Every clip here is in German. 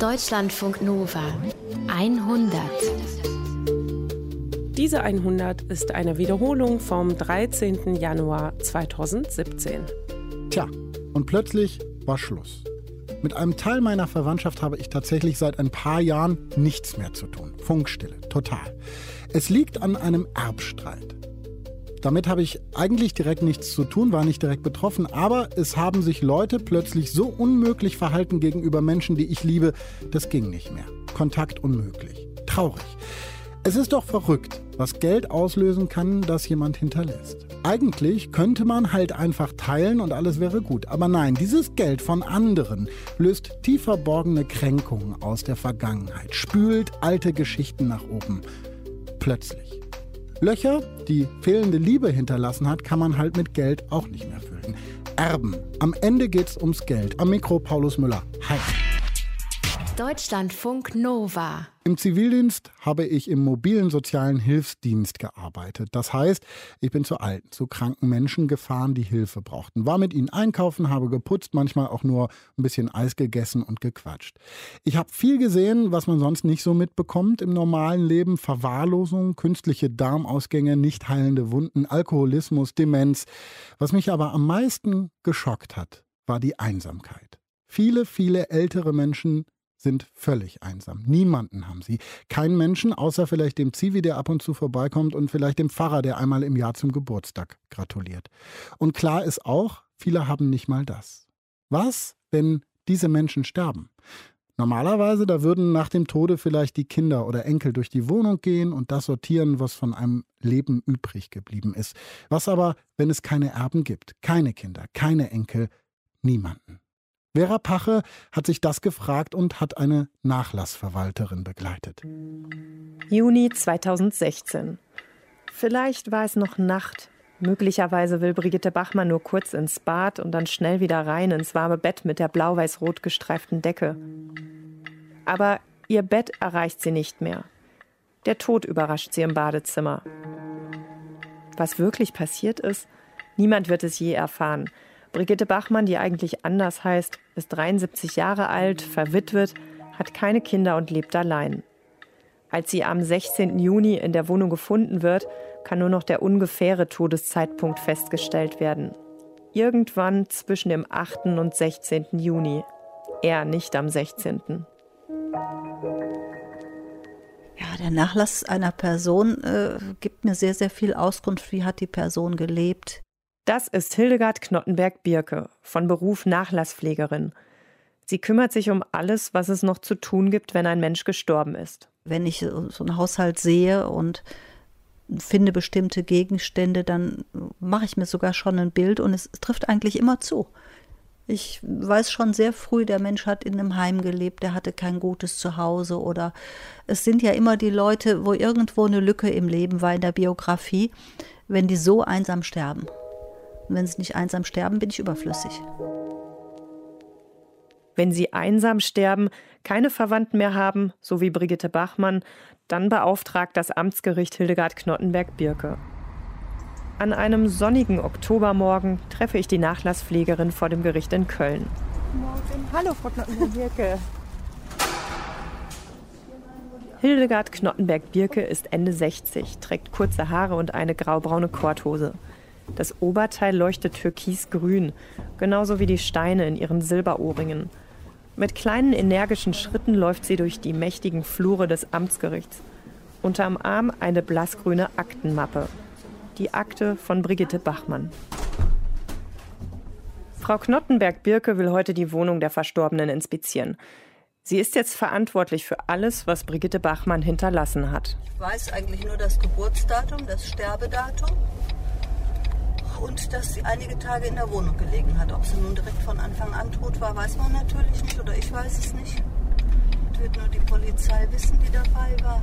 Deutschlandfunk Nova 100. Diese 100 ist eine Wiederholung vom 13. Januar 2017. Tja, und plötzlich war Schluss. Mit einem Teil meiner Verwandtschaft habe ich tatsächlich seit ein paar Jahren nichts mehr zu tun. Funkstille, total. Es liegt an einem Erbstreit. Damit habe ich eigentlich direkt nichts zu tun, war nicht direkt betroffen, aber es haben sich Leute plötzlich so unmöglich verhalten gegenüber Menschen, die ich liebe, das ging nicht mehr. Kontakt unmöglich. Traurig. Es ist doch verrückt, was Geld auslösen kann, das jemand hinterlässt. Eigentlich könnte man halt einfach teilen und alles wäre gut. Aber nein, dieses Geld von anderen löst tief verborgene Kränkungen aus der Vergangenheit, spült alte Geschichten nach oben. Plötzlich. Löcher, die fehlende Liebe hinterlassen hat, kann man halt mit Geld auch nicht mehr füllen. Erben. Am Ende geht's ums Geld. Am Mikro Paulus Müller. Hi. Deutschlandfunk Nova. Im Zivildienst habe ich im mobilen sozialen Hilfsdienst gearbeitet. Das heißt, ich bin zu alten, zu kranken Menschen gefahren, die Hilfe brauchten. War mit ihnen einkaufen, habe geputzt, manchmal auch nur ein bisschen Eis gegessen und gequatscht. Ich habe viel gesehen, was man sonst nicht so mitbekommt im normalen Leben. Verwahrlosung, künstliche Darmausgänge, nicht heilende Wunden, Alkoholismus, Demenz. Was mich aber am meisten geschockt hat, war die Einsamkeit. Viele, viele ältere Menschen sind völlig einsam. Niemanden haben sie. Keinen Menschen, außer vielleicht dem Zivi, der ab und zu vorbeikommt und vielleicht dem Pfarrer, der einmal im Jahr zum Geburtstag gratuliert. Und klar ist auch, viele haben nicht mal das. Was, wenn diese Menschen sterben? Normalerweise, da würden nach dem Tode vielleicht die Kinder oder Enkel durch die Wohnung gehen und das sortieren, was von einem Leben übrig geblieben ist. Was aber, wenn es keine Erben gibt, keine Kinder, keine Enkel, niemanden? Vera Pache hat sich das gefragt und hat eine Nachlassverwalterin begleitet. Juni 2016. Vielleicht war es noch Nacht. Möglicherweise will Brigitte Bachmann nur kurz ins Bad und dann schnell wieder rein ins warme Bett mit der blau-weiß-rot gestreiften Decke. Aber ihr Bett erreicht sie nicht mehr. Der Tod überrascht sie im Badezimmer. Was wirklich passiert ist, niemand wird es je erfahren. Brigitte Bachmann, die eigentlich anders heißt, ist 73 Jahre alt, verwitwet, hat keine Kinder und lebt allein. Als sie am 16. Juni in der Wohnung gefunden wird, kann nur noch der ungefähre Todeszeitpunkt festgestellt werden. Irgendwann zwischen dem 8. und 16. Juni. Er nicht am 16. Ja, der Nachlass einer Person äh, gibt mir sehr, sehr viel Auskunft, wie hat die Person gelebt, das ist Hildegard Knottenberg-Birke, von Beruf Nachlasspflegerin. Sie kümmert sich um alles, was es noch zu tun gibt, wenn ein Mensch gestorben ist. Wenn ich so einen Haushalt sehe und finde bestimmte Gegenstände, dann mache ich mir sogar schon ein Bild und es trifft eigentlich immer zu. Ich weiß schon sehr früh, der Mensch hat in einem Heim gelebt, der hatte kein gutes Zuhause oder es sind ja immer die Leute, wo irgendwo eine Lücke im Leben war in der Biografie, wenn die so einsam sterben. Und wenn sie nicht einsam sterben, bin ich überflüssig. Wenn sie einsam sterben, keine Verwandten mehr haben, so wie Brigitte Bachmann, dann beauftragt das Amtsgericht Hildegard Knottenberg-Birke. An einem sonnigen Oktobermorgen treffe ich die Nachlasspflegerin vor dem Gericht in Köln. Morgen. Hallo, Frau Knottenberg-Birke. Hildegard Knottenberg-Birke ist Ende 60, trägt kurze Haare und eine graubraune Korthose. Das Oberteil leuchtet türkisgrün, genauso wie die Steine in ihren Silberohrringen. Mit kleinen energischen Schritten läuft sie durch die mächtigen Flure des Amtsgerichts. Unterm Arm eine blassgrüne Aktenmappe. Die Akte von Brigitte Bachmann. Frau Knottenberg-Birke will heute die Wohnung der Verstorbenen inspizieren. Sie ist jetzt verantwortlich für alles, was Brigitte Bachmann hinterlassen hat. Ich weiß eigentlich nur das Geburtsdatum, das Sterbedatum und dass sie einige Tage in der Wohnung gelegen hat. Ob sie nun direkt von Anfang an tot war, weiß man natürlich nicht oder ich weiß es nicht. Das wird nur die Polizei wissen, die dabei war.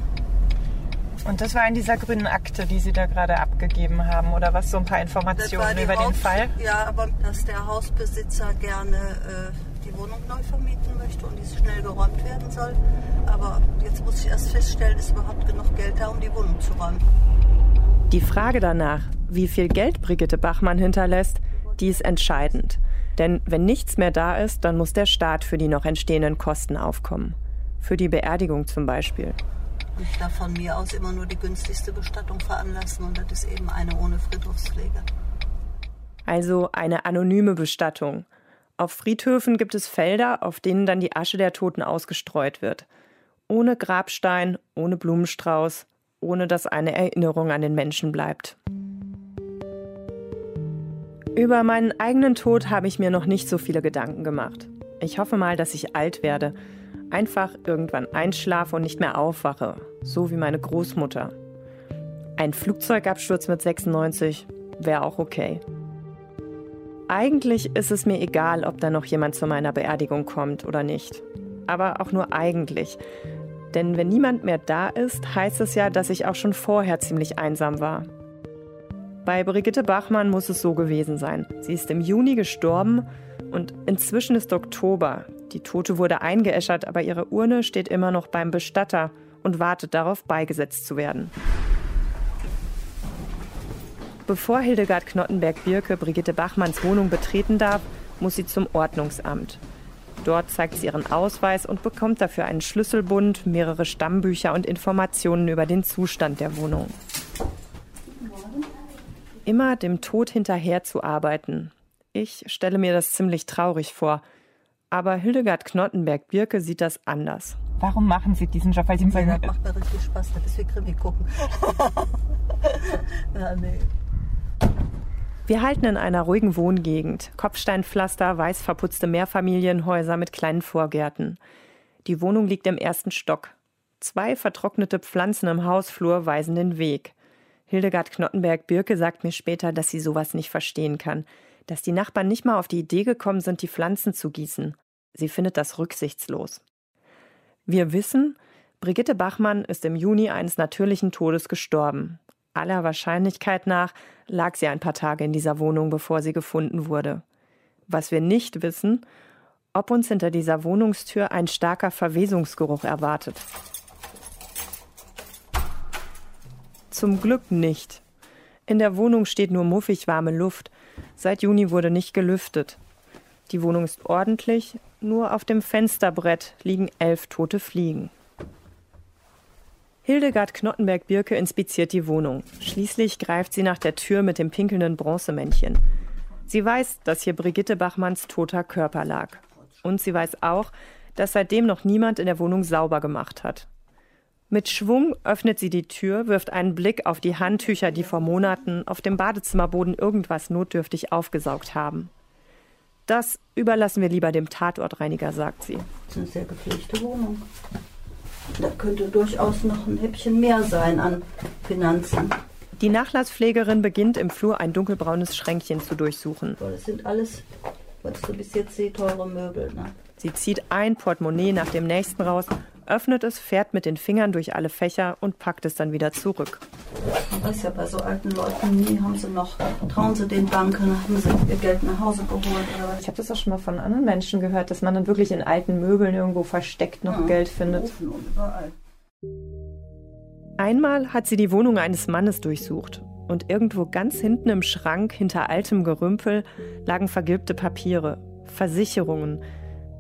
Und das war in dieser grünen Akte, die Sie da gerade abgegeben haben, oder was? So ein paar Informationen über Haus, den Fall? Ja, aber dass der Hausbesitzer gerne äh, die Wohnung neu vermieten möchte und die schnell geräumt werden soll. Aber jetzt muss ich erst feststellen, ist überhaupt genug Geld da, um die Wohnung zu räumen. Die Frage danach, wie viel Geld Brigitte Bachmann hinterlässt, die ist entscheidend. Denn wenn nichts mehr da ist, dann muss der Staat für die noch entstehenden Kosten aufkommen. Für die Beerdigung zum Beispiel. Ich darf von mir aus immer nur die günstigste Bestattung veranlassen und das ist eben eine ohne Friedhofspflege. Also eine anonyme Bestattung. Auf Friedhöfen gibt es Felder, auf denen dann die Asche der Toten ausgestreut wird. Ohne Grabstein, ohne Blumenstrauß, ohne dass eine Erinnerung an den Menschen bleibt. Über meinen eigenen Tod habe ich mir noch nicht so viele Gedanken gemacht. Ich hoffe mal, dass ich alt werde. Einfach irgendwann einschlafe und nicht mehr aufwache. So wie meine Großmutter. Ein Flugzeugabsturz mit 96 wäre auch okay. Eigentlich ist es mir egal, ob da noch jemand zu meiner Beerdigung kommt oder nicht. Aber auch nur eigentlich. Denn wenn niemand mehr da ist, heißt es ja, dass ich auch schon vorher ziemlich einsam war. Bei Brigitte Bachmann muss es so gewesen sein. Sie ist im Juni gestorben und inzwischen ist Oktober. Die Tote wurde eingeäschert, aber ihre Urne steht immer noch beim Bestatter und wartet darauf, beigesetzt zu werden. Bevor Hildegard Knottenberg-Birke Brigitte Bachmanns Wohnung betreten darf, muss sie zum Ordnungsamt. Dort zeigt sie ihren Ausweis und bekommt dafür einen Schlüsselbund, mehrere Stammbücher und Informationen über den Zustand der Wohnung. Immer dem Tod hinterher zu arbeiten. Ich stelle mir das ziemlich traurig vor. Aber Hildegard Knottenberg-Birke sieht das anders. Warum machen Sie diesen Job? Weil Sie ja, das macht mir richtig Spaß, das ist wie Krimi gucken. ja, nee. Wir halten in einer ruhigen Wohngegend. Kopfsteinpflaster, weiß verputzte Mehrfamilienhäuser mit kleinen Vorgärten. Die Wohnung liegt im ersten Stock. Zwei vertrocknete Pflanzen im Hausflur weisen den Weg. Hildegard Knottenberg-Birke sagt mir später, dass sie sowas nicht verstehen kann. Dass die Nachbarn nicht mal auf die Idee gekommen sind, die Pflanzen zu gießen. Sie findet das rücksichtslos. Wir wissen, Brigitte Bachmann ist im Juni eines natürlichen Todes gestorben. Aller Wahrscheinlichkeit nach lag sie ein paar Tage in dieser Wohnung, bevor sie gefunden wurde. Was wir nicht wissen, ob uns hinter dieser Wohnungstür ein starker Verwesungsgeruch erwartet. Zum Glück nicht. In der Wohnung steht nur muffig warme Luft. Seit Juni wurde nicht gelüftet. Die Wohnung ist ordentlich, nur auf dem Fensterbrett liegen elf tote Fliegen. Hildegard Knottenberg-Birke inspiziert die Wohnung. Schließlich greift sie nach der Tür mit dem pinkelnden Bronzemännchen. Sie weiß, dass hier Brigitte Bachmanns toter Körper lag. Und sie weiß auch, dass seitdem noch niemand in der Wohnung sauber gemacht hat. Mit Schwung öffnet sie die Tür, wirft einen Blick auf die Handtücher, die vor Monaten auf dem Badezimmerboden irgendwas notdürftig aufgesaugt haben. Das überlassen wir lieber dem Tatortreiniger, sagt sie. Das ist eine sehr gepflegte Wohnung. Da könnte durchaus noch ein Häppchen mehr sein an Finanzen. Die Nachlasspflegerin beginnt im Flur ein dunkelbraunes Schränkchen zu durchsuchen. Das sind alles, was du bis jetzt siehst, teure Möbel. Ne? Sie zieht ein Portemonnaie nach dem nächsten raus, öffnet es, fährt mit den Fingern durch alle Fächer und packt es dann wieder zurück. Man weiß ja bei so alten Leuten nie, haben sie noch, trauen sie den Banken, haben sie ihr Geld nach Hause geholt oder was? Ich habe das auch schon mal von anderen Menschen gehört, dass man dann wirklich in alten Möbeln irgendwo versteckt noch ja, Geld findet. Einmal hat sie die Wohnung eines Mannes durchsucht und irgendwo ganz hinten im Schrank hinter altem Gerümpel lagen vergilbte Papiere, Versicherungen,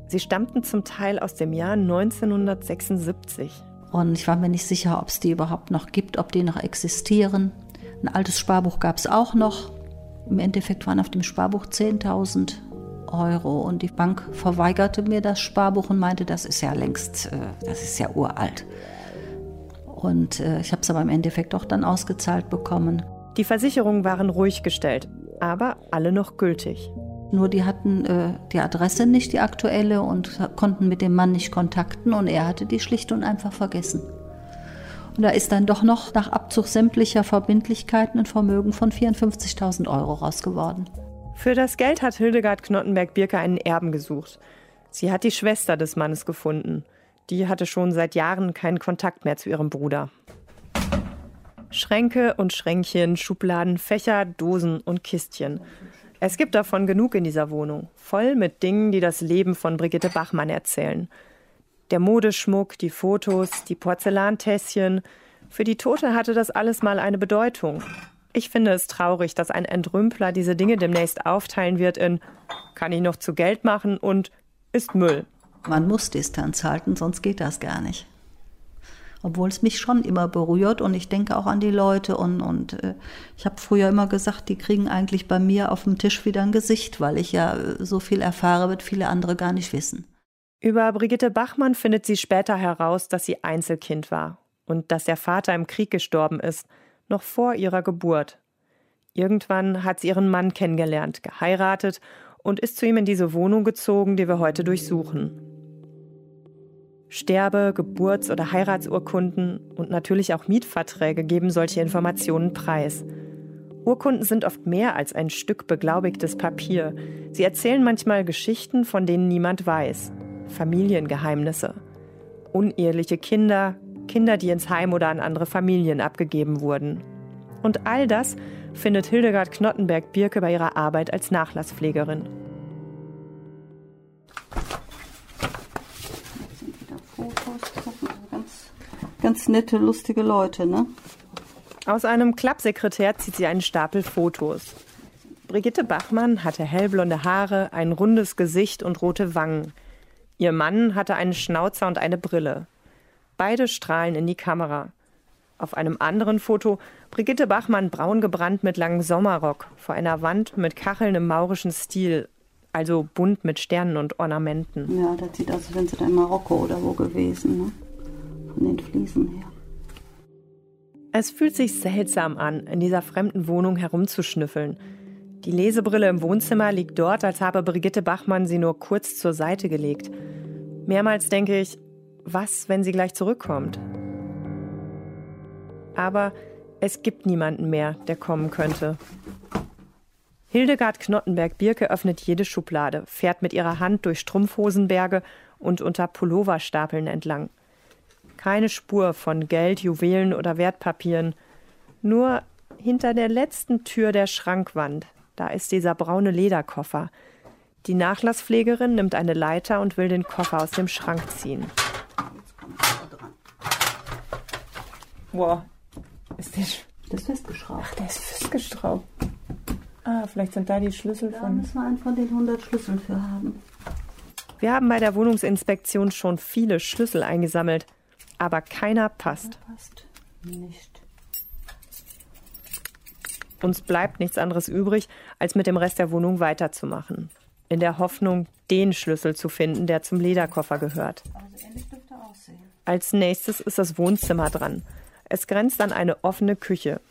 Sie stammten zum Teil aus dem Jahr 1976. Und ich war mir nicht sicher, ob es die überhaupt noch gibt, ob die noch existieren. Ein altes Sparbuch gab es auch noch. Im Endeffekt waren auf dem Sparbuch 10.000 Euro und die Bank verweigerte mir das Sparbuch und meinte, das ist ja längst, äh, das ist ja uralt. Und äh, ich habe es aber im Endeffekt auch dann ausgezahlt bekommen. Die Versicherungen waren ruhig gestellt, aber alle noch gültig. Nur die hatten äh, die Adresse nicht, die aktuelle, und konnten mit dem Mann nicht kontakten und er hatte die schlicht und einfach vergessen. Und da ist dann doch noch nach Abzug sämtlicher Verbindlichkeiten ein Vermögen von 54.000 Euro rausgeworden. Für das Geld hat Hildegard Knottenberg-Birke einen Erben gesucht. Sie hat die Schwester des Mannes gefunden. Die hatte schon seit Jahren keinen Kontakt mehr zu ihrem Bruder. Schränke und Schränkchen, Schubladen, Fächer, Dosen und Kistchen. Es gibt davon genug in dieser Wohnung, voll mit Dingen, die das Leben von Brigitte Bachmann erzählen. Der Modeschmuck, die Fotos, die Porzellantässchen. Für die Tote hatte das alles mal eine Bedeutung. Ich finde es traurig, dass ein Entrümpler diese Dinge demnächst aufteilen wird in kann ich noch zu Geld machen und ist Müll. Man muss Distanz halten, sonst geht das gar nicht. Obwohl es mich schon immer berührt und ich denke auch an die Leute und, und äh, ich habe früher immer gesagt, die kriegen eigentlich bei mir auf dem Tisch wieder ein Gesicht, weil ich ja äh, so viel erfahre, wird viele andere gar nicht wissen. Über Brigitte Bachmann findet sie später heraus, dass sie Einzelkind war und dass der Vater im Krieg gestorben ist, noch vor ihrer Geburt. Irgendwann hat sie ihren Mann kennengelernt, geheiratet und ist zu ihm in diese Wohnung gezogen, die wir heute durchsuchen. Sterbe-, Geburts- oder Heiratsurkunden und natürlich auch Mietverträge geben solche Informationen preis. Urkunden sind oft mehr als ein Stück beglaubigtes Papier. Sie erzählen manchmal Geschichten, von denen niemand weiß. Familiengeheimnisse. Uneheliche Kinder, Kinder, die ins Heim oder an andere Familien abgegeben wurden. Und all das findet Hildegard Knottenberg-Birke bei ihrer Arbeit als Nachlasspflegerin. Ganz nette, lustige Leute, ne? Aus einem Klappsekretär zieht sie einen Stapel Fotos. Brigitte Bachmann hatte hellblonde Haare, ein rundes Gesicht und rote Wangen. Ihr Mann hatte einen Schnauzer und eine Brille. Beide strahlen in die Kamera. Auf einem anderen Foto Brigitte Bachmann braun gebrannt mit langem Sommerrock vor einer Wand mit Kacheln im maurischen Stil, also bunt mit Sternen und Ornamenten. Ja, das sieht aus, als wenn sie da in Marokko oder wo gewesen, ne? von den Fliesen her. Es fühlt sich seltsam an, in dieser fremden Wohnung herumzuschnüffeln. Die Lesebrille im Wohnzimmer liegt dort, als habe Brigitte Bachmann sie nur kurz zur Seite gelegt. Mehrmals denke ich, was, wenn sie gleich zurückkommt? Aber es gibt niemanden mehr, der kommen könnte. Hildegard Knottenberg-Birke öffnet jede Schublade, fährt mit ihrer Hand durch Strumpfhosenberge und unter Pulloverstapeln entlang. Keine Spur von Geld, Juwelen oder Wertpapieren. Nur hinter der letzten Tür der Schrankwand, da ist dieser braune Lederkoffer. Die Nachlasspflegerin nimmt eine Leiter und will den Koffer aus dem Schrank ziehen. Wow. Ist der das ist festgeschraubt. Ach, der ist festgeschraubt. Ah, vielleicht sind da die Schlüssel Da von. müssen wir einen von den 100 Schlüsseln für haben. Wir haben bei der Wohnungsinspektion schon viele Schlüssel eingesammelt, aber keiner passt. Passt nicht. Uns bleibt nichts anderes übrig, als mit dem Rest der Wohnung weiterzumachen. In der Hoffnung, den Schlüssel zu finden, der zum Lederkoffer gehört. Also ähnlich dürfte aussehen. Als nächstes ist das Wohnzimmer dran. Es grenzt an eine offene Küche.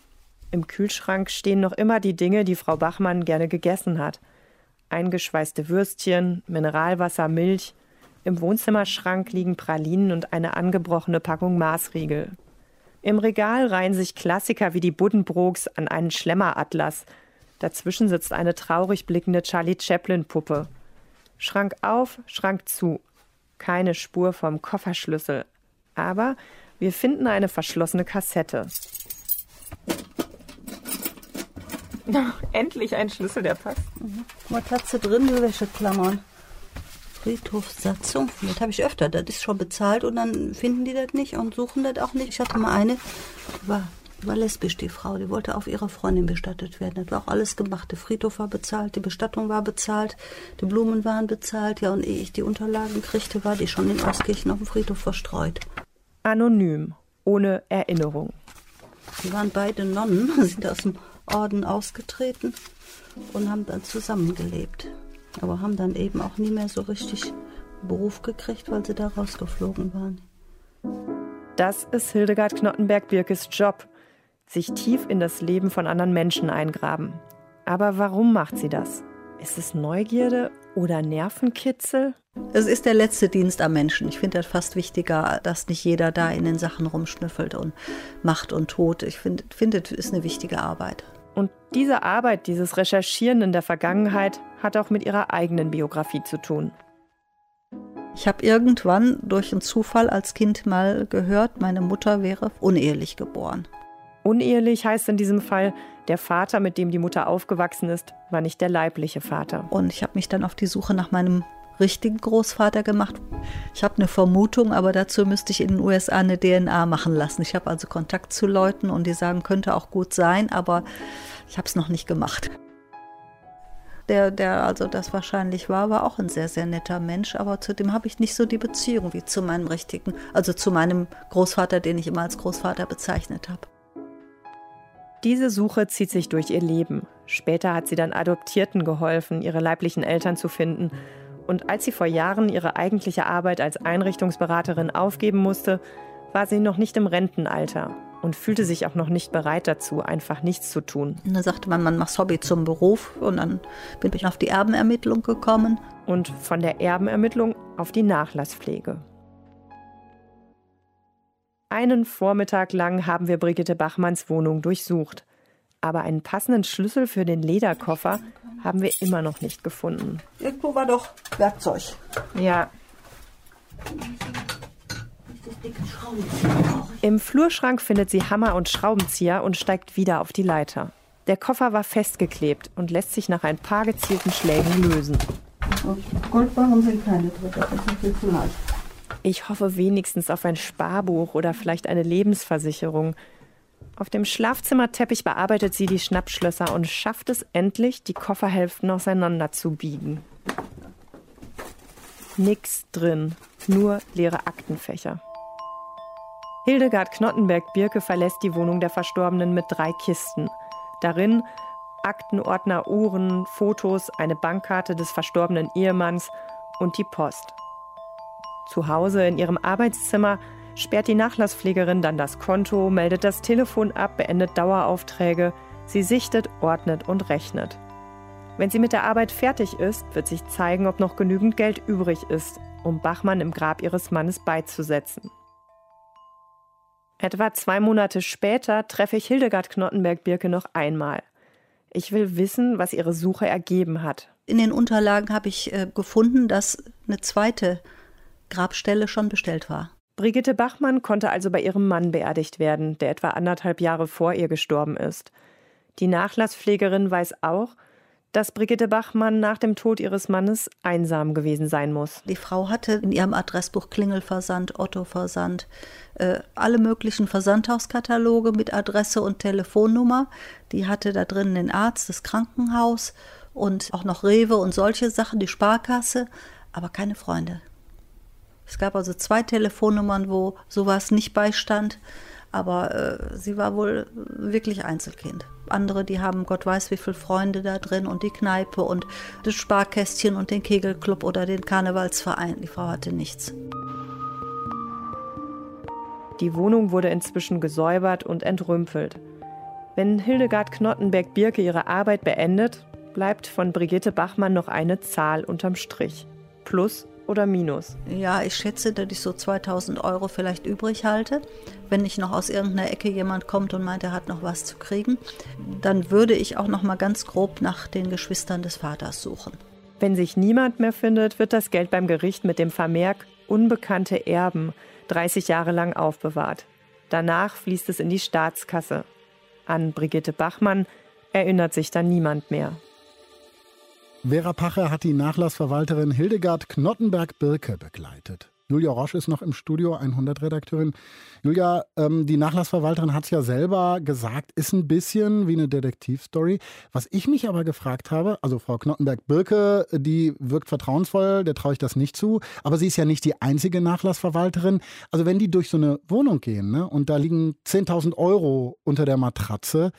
Im Kühlschrank stehen noch immer die Dinge, die Frau Bachmann gerne gegessen hat. Eingeschweißte Würstchen, Mineralwasser, Milch. Im Wohnzimmerschrank liegen Pralinen und eine angebrochene Packung Maßriegel. Im Regal reihen sich Klassiker wie die Buddenbrooks an einen Schlemmeratlas. Dazwischen sitzt eine traurig blickende Charlie Chaplin-Puppe. Schrank auf, Schrank zu. Keine Spur vom Kofferschlüssel. Aber wir finden eine verschlossene Kassette. Endlich ein Schlüssel, der passt. Was hat sie drin, die Wäscheklammern? Friedhofssatzung. Das habe ich öfter. Das ist schon bezahlt und dann finden die das nicht und suchen das auch nicht. Ich hatte mal eine, die war, die war lesbisch, die Frau. Die wollte auf ihre Freundin bestattet werden. Das war auch alles gemacht. Der Friedhof war bezahlt, die Bestattung war bezahlt, die Blumen waren bezahlt. Ja, und ehe ich die Unterlagen kriegte, war die schon in Euskirchen auf dem Friedhof verstreut. Anonym, ohne Erinnerung. Die waren beide Nonnen, sind aus dem Orden ausgetreten und haben dann zusammengelebt. Aber haben dann eben auch nie mehr so richtig Beruf gekriegt, weil sie da rausgeflogen waren. Das ist Hildegard Knottenberg-Birkes Job. Sich tief in das Leben von anderen Menschen eingraben. Aber warum macht sie das? Ist es Neugierde oder Nervenkitzel? Es ist der letzte Dienst am Menschen. Ich finde das fast wichtiger, dass nicht jeder da in den Sachen rumschnüffelt und macht und tut. Ich finde, finde es ist eine wichtige Arbeit. Und diese Arbeit, dieses Recherchieren in der Vergangenheit, hat auch mit ihrer eigenen Biografie zu tun. Ich habe irgendwann durch einen Zufall als Kind mal gehört, meine Mutter wäre unehelich geboren. Unehelich heißt in diesem Fall, der Vater, mit dem die Mutter aufgewachsen ist, war nicht der leibliche Vater. Und ich habe mich dann auf die Suche nach meinem richtigen Großvater gemacht. Ich habe eine Vermutung, aber dazu müsste ich in den USA eine DNA machen lassen. Ich habe also Kontakt zu Leuten und die sagen, könnte auch gut sein, aber ich habe es noch nicht gemacht. der, der also das wahrscheinlich war, war auch ein sehr, sehr netter Mensch, aber zu dem habe ich nicht so die Beziehung wie zu meinem richtigen, also zu meinem Großvater, den ich immer als Großvater bezeichnet habe. Diese Suche zieht sich durch ihr Leben. Später hat sie dann Adoptierten geholfen, ihre leiblichen Eltern zu finden. Und als sie vor Jahren ihre eigentliche Arbeit als Einrichtungsberaterin aufgeben musste, war sie noch nicht im Rentenalter und fühlte sich auch noch nicht bereit dazu, einfach nichts zu tun. Und dann sagte man, man macht Hobby zum Beruf und dann bin ich auf die Erbenermittlung gekommen. Und von der Erbenermittlung auf die Nachlasspflege. Einen Vormittag lang haben wir Brigitte Bachmanns Wohnung durchsucht. Aber einen passenden Schlüssel für den Lederkoffer haben wir immer noch nicht gefunden. Irgendwo war doch Werkzeug. Ja. Im Flurschrank findet sie Hammer und Schraubenzieher und steigt wieder auf die Leiter. Der Koffer war festgeklebt und lässt sich nach ein paar gezielten Schlägen lösen. Goldbarren sind keine drin, das ist viel zu leicht. Ich hoffe wenigstens auf ein Sparbuch oder vielleicht eine Lebensversicherung. Auf dem Schlafzimmerteppich bearbeitet sie die Schnappschlösser und schafft es endlich, die Kofferhälften auseinanderzubiegen. Nix drin, nur leere Aktenfächer. Hildegard Knottenberg-Birke verlässt die Wohnung der Verstorbenen mit drei Kisten. Darin Aktenordner, Uhren, Fotos, eine Bankkarte des verstorbenen Ehemanns und die Post. Zu Hause in ihrem Arbeitszimmer sperrt die Nachlasspflegerin dann das Konto, meldet das Telefon ab, beendet Daueraufträge. Sie sichtet, ordnet und rechnet. Wenn sie mit der Arbeit fertig ist, wird sich zeigen, ob noch genügend Geld übrig ist, um Bachmann im Grab ihres Mannes beizusetzen. Etwa zwei Monate später treffe ich Hildegard Knottenberg-Birke noch einmal. Ich will wissen, was ihre Suche ergeben hat. In den Unterlagen habe ich äh, gefunden, dass eine zweite Grabstelle schon bestellt war. Brigitte Bachmann konnte also bei ihrem Mann beerdigt werden, der etwa anderthalb Jahre vor ihr gestorben ist. Die Nachlasspflegerin weiß auch, dass Brigitte Bachmann nach dem Tod ihres Mannes einsam gewesen sein muss. Die Frau hatte in ihrem Adressbuch Klingelversand, Otto-Versand, äh, alle möglichen Versandhauskataloge mit Adresse und Telefonnummer. Die hatte da drin den Arzt, das Krankenhaus und auch noch Rewe und solche Sachen, die Sparkasse, aber keine Freunde. Es gab also zwei Telefonnummern, wo sowas nicht beistand aber äh, sie war wohl wirklich Einzelkind. Andere, die haben Gott weiß wie viele Freunde da drin und die Kneipe und das Sparkästchen und den Kegelclub oder den Karnevalsverein. Die Frau hatte nichts. Die Wohnung wurde inzwischen gesäubert und entrümpelt. Wenn Hildegard Knottenberg-Birke ihre Arbeit beendet, bleibt von Brigitte Bachmann noch eine Zahl unterm Strich. Plus oder Minus? Ja, ich schätze, dass ich so 2000 Euro vielleicht übrig halte. Wenn nicht noch aus irgendeiner Ecke jemand kommt und meint, er hat noch was zu kriegen, dann würde ich auch noch mal ganz grob nach den Geschwistern des Vaters suchen. Wenn sich niemand mehr findet, wird das Geld beim Gericht mit dem Vermerk unbekannte Erben 30 Jahre lang aufbewahrt. Danach fließt es in die Staatskasse. An Brigitte Bachmann erinnert sich dann niemand mehr. Vera Pache hat die Nachlassverwalterin Hildegard Knottenberg-Birke begleitet. Julia Roche ist noch im Studio, 100-Redakteurin. Julia, ähm, die Nachlassverwalterin hat es ja selber gesagt, ist ein bisschen wie eine Detektivstory. Was ich mich aber gefragt habe, also Frau Knottenberg-Birke, die wirkt vertrauensvoll, der traue ich das nicht zu, aber sie ist ja nicht die einzige Nachlassverwalterin. Also wenn die durch so eine Wohnung gehen ne, und da liegen 10.000 Euro unter der Matratze,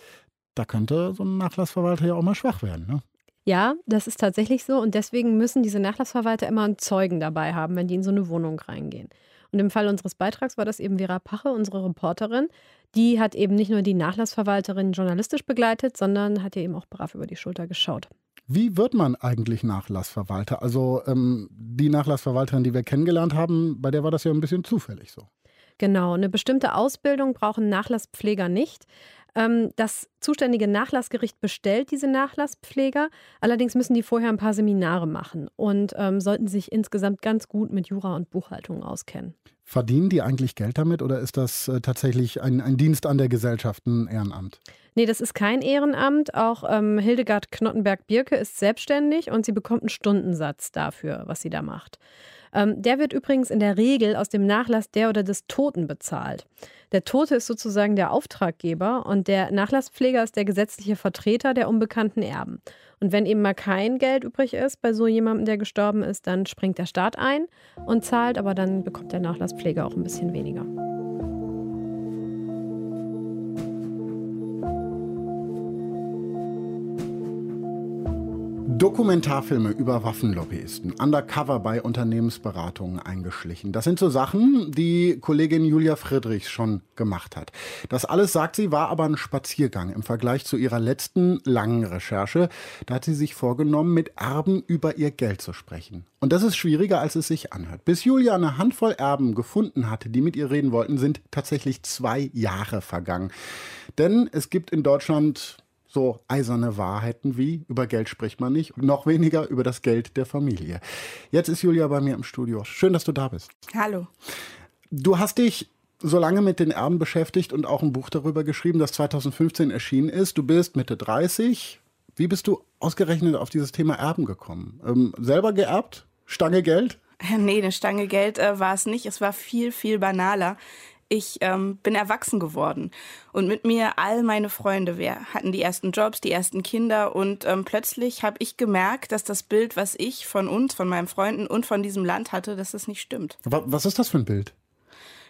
da könnte so ein Nachlassverwalter ja auch mal schwach werden. Ne? Ja, das ist tatsächlich so und deswegen müssen diese Nachlassverwalter immer einen Zeugen dabei haben, wenn die in so eine Wohnung reingehen. Und im Fall unseres Beitrags war das eben Vera Pache, unsere Reporterin. Die hat eben nicht nur die Nachlassverwalterin journalistisch begleitet, sondern hat ihr eben auch brav über die Schulter geschaut. Wie wird man eigentlich Nachlassverwalter? Also ähm, die Nachlassverwalterin, die wir kennengelernt haben, bei der war das ja ein bisschen zufällig so. Genau, eine bestimmte Ausbildung brauchen Nachlasspfleger nicht. Ähm, das zuständige Nachlassgericht bestellt diese Nachlasspfleger. Allerdings müssen die vorher ein paar Seminare machen und ähm, sollten sich insgesamt ganz gut mit Jura und Buchhaltung auskennen. Verdienen die eigentlich Geld damit oder ist das äh, tatsächlich ein, ein, Dienst an der Gesellschaft, ein Ehrenamt? Nee, das ist kein Ehrenamt. Auch ähm, Hildegard Knottenberg-Birke ist selbstständig und sie bekommt einen Stundensatz dafür, was sie da macht. Ähm, der wird übrigens in der Regel aus dem Nachlass der oder des Toten bezahlt. Der Tote ist sozusagen der Auftraggeber und der Nachlasspfleger ist der gesetzliche Vertreter der unbekannten Erben. Und wenn eben mal kein Geld übrig ist bei so jemandem, der gestorben ist, dann springt der Staat ein und zahlt, aber dann bekommt der Nachlasspfleger auch ein bisschen weniger. Dokumentarfilme über Waffenlobbyisten, undercover bei Unternehmensberatungen eingeschlichen. Das sind so Sachen, die Kollegin Julia Friedrichs schon gemacht hat. Das alles, sagt sie, war aber ein Spaziergang im Vergleich zu ihrer letzten langen Recherche. Da hat sie sich vorgenommen, mit Erben über ihr Geld zu sprechen. Und das ist schwieriger, als es sich anhört. Bis Julia eine Handvoll Erben gefunden hatte, die mit ihr reden wollten, sind tatsächlich zwei Jahre vergangen. Denn es gibt in Deutschland so eiserne Wahrheiten wie, über Geld spricht man nicht, noch weniger über das Geld der Familie. Jetzt ist Julia bei mir im Studio. Schön, dass du da bist. Hallo. Du hast dich so lange mit den Erben beschäftigt und auch ein Buch darüber geschrieben, das 2015 erschienen ist. Du bist Mitte 30. Wie bist du ausgerechnet auf dieses Thema Erben gekommen? Ähm, selber geerbt? Stange Geld? Nee, eine Stange Geld äh, war es nicht. Es war viel, viel banaler ich ähm, bin erwachsen geworden und mit mir all meine Freunde. Wir hatten die ersten Jobs, die ersten Kinder und ähm, plötzlich habe ich gemerkt, dass das Bild, was ich von uns, von meinen Freunden und von diesem Land hatte, dass das nicht stimmt. Was ist das für ein Bild?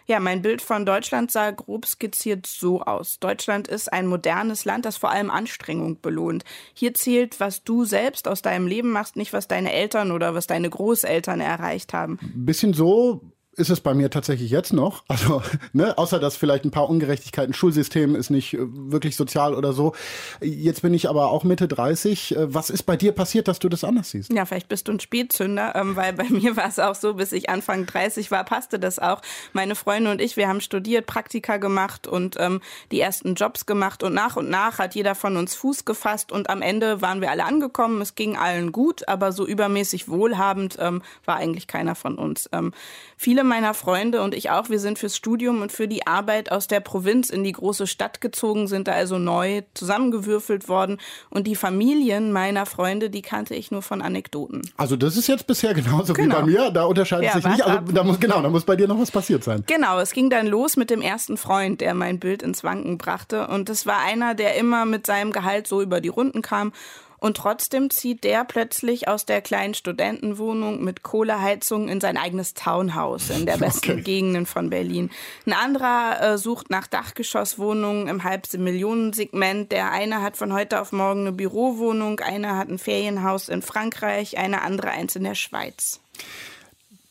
Ja, mein Bild von Deutschland sah grob skizziert so aus. Deutschland ist ein modernes Land, das vor allem Anstrengung belohnt. Hier zählt, was du selbst aus deinem Leben machst, nicht was deine Eltern oder was deine Großeltern erreicht haben. Bisschen so ist es bei mir tatsächlich jetzt noch. Also, ne, außer dass vielleicht ein paar Ungerechtigkeiten, Schulsystem ist nicht äh, wirklich sozial oder so. Jetzt bin ich aber auch Mitte 30. Äh, was ist bei dir passiert, dass du das anders siehst? Ja, vielleicht bist du ein Spätzünder, ähm, weil bei mir war es auch so, bis ich Anfang 30 war, passte das auch. Meine Freunde und ich, wir haben studiert, Praktika gemacht und ähm, die ersten Jobs gemacht und nach und nach hat jeder von uns Fuß gefasst und am Ende waren wir alle angekommen. Es ging allen gut, aber so übermäßig wohlhabend ähm, war eigentlich keiner von uns. Ähm, viele meiner Freunde und ich auch, wir sind fürs Studium und für die Arbeit aus der Provinz in die große Stadt gezogen, sind da also neu zusammengewürfelt worden. Und die Familien meiner Freunde, die kannte ich nur von Anekdoten. Also das ist jetzt bisher genauso genau. wie bei mir. Da unterscheidet ja, sich nicht. Also da muss, genau, da muss bei dir noch was passiert sein. Genau, es ging dann los mit dem ersten Freund, der mein Bild ins Wanken brachte. Und das war einer, der immer mit seinem Gehalt so über die Runden kam und trotzdem zieht der plötzlich aus der kleinen Studentenwohnung mit Kohleheizung in sein eigenes Townhouse in der besten okay. Gegenden von Berlin. Ein anderer äh, sucht nach Dachgeschosswohnungen im Halbmillionensegment. Der eine hat von heute auf morgen eine Bürowohnung, einer hat ein Ferienhaus in Frankreich, eine andere eins in der Schweiz.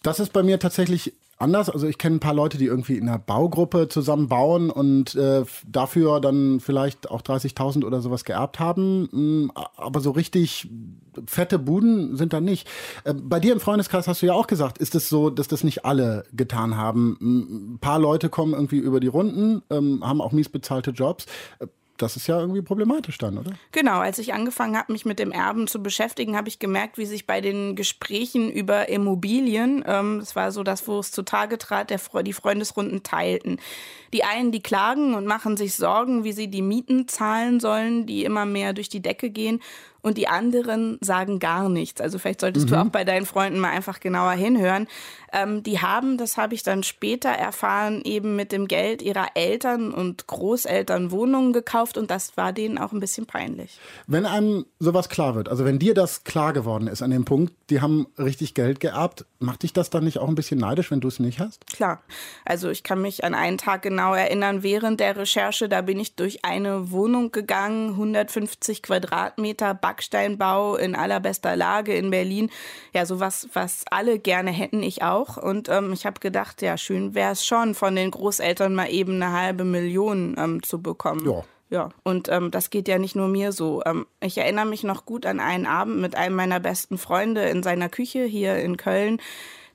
Das ist bei mir tatsächlich anders. Also ich kenne ein paar Leute, die irgendwie in einer Baugruppe zusammen bauen und äh, dafür dann vielleicht auch 30.000 oder sowas geerbt haben. Mm, aber so richtig fette Buden sind da nicht. Äh, bei dir im Freundeskreis hast du ja auch gesagt, ist es so, dass das nicht alle getan haben. Mm, ein paar Leute kommen irgendwie über die Runden, ähm, haben auch mies bezahlte Jobs. Das ist ja irgendwie problematisch dann, oder? Genau, als ich angefangen habe, mich mit dem Erben zu beschäftigen, habe ich gemerkt, wie sich bei den Gesprächen über Immobilien, ähm, das war so das, wo es zutage trat, der, die Freundesrunden teilten. Die einen, die klagen und machen sich Sorgen, wie sie die Mieten zahlen sollen, die immer mehr durch die Decke gehen und die anderen sagen gar nichts. Also vielleicht solltest mhm. du auch bei deinen Freunden mal einfach genauer hinhören. Ähm, die haben, das habe ich dann später erfahren, eben mit dem Geld ihrer Eltern und Großeltern Wohnungen gekauft und das war denen auch ein bisschen peinlich. Wenn einem sowas klar wird, also wenn dir das klar geworden ist an dem Punkt, die haben richtig Geld geerbt, macht dich das dann nicht auch ein bisschen neidisch, wenn du es nicht hast? Klar. Also ich kann mich an einen Tag genau erinnern, während der Recherche, da bin ich durch eine Wohnung gegangen, 150 Quadratmeter, Back Backsteinbau in allerbester Lage in Berlin. Ja, sowas, was alle gerne hätten, ich auch. Und ähm, ich habe gedacht, ja, schön wäre es schon, von den Großeltern mal eben eine halbe Million ähm, zu bekommen. Ja. Ja, und ähm, das geht ja nicht nur mir so. Ähm, ich erinnere mich noch gut an einen Abend mit einem meiner besten Freunde in seiner Küche hier in Köln.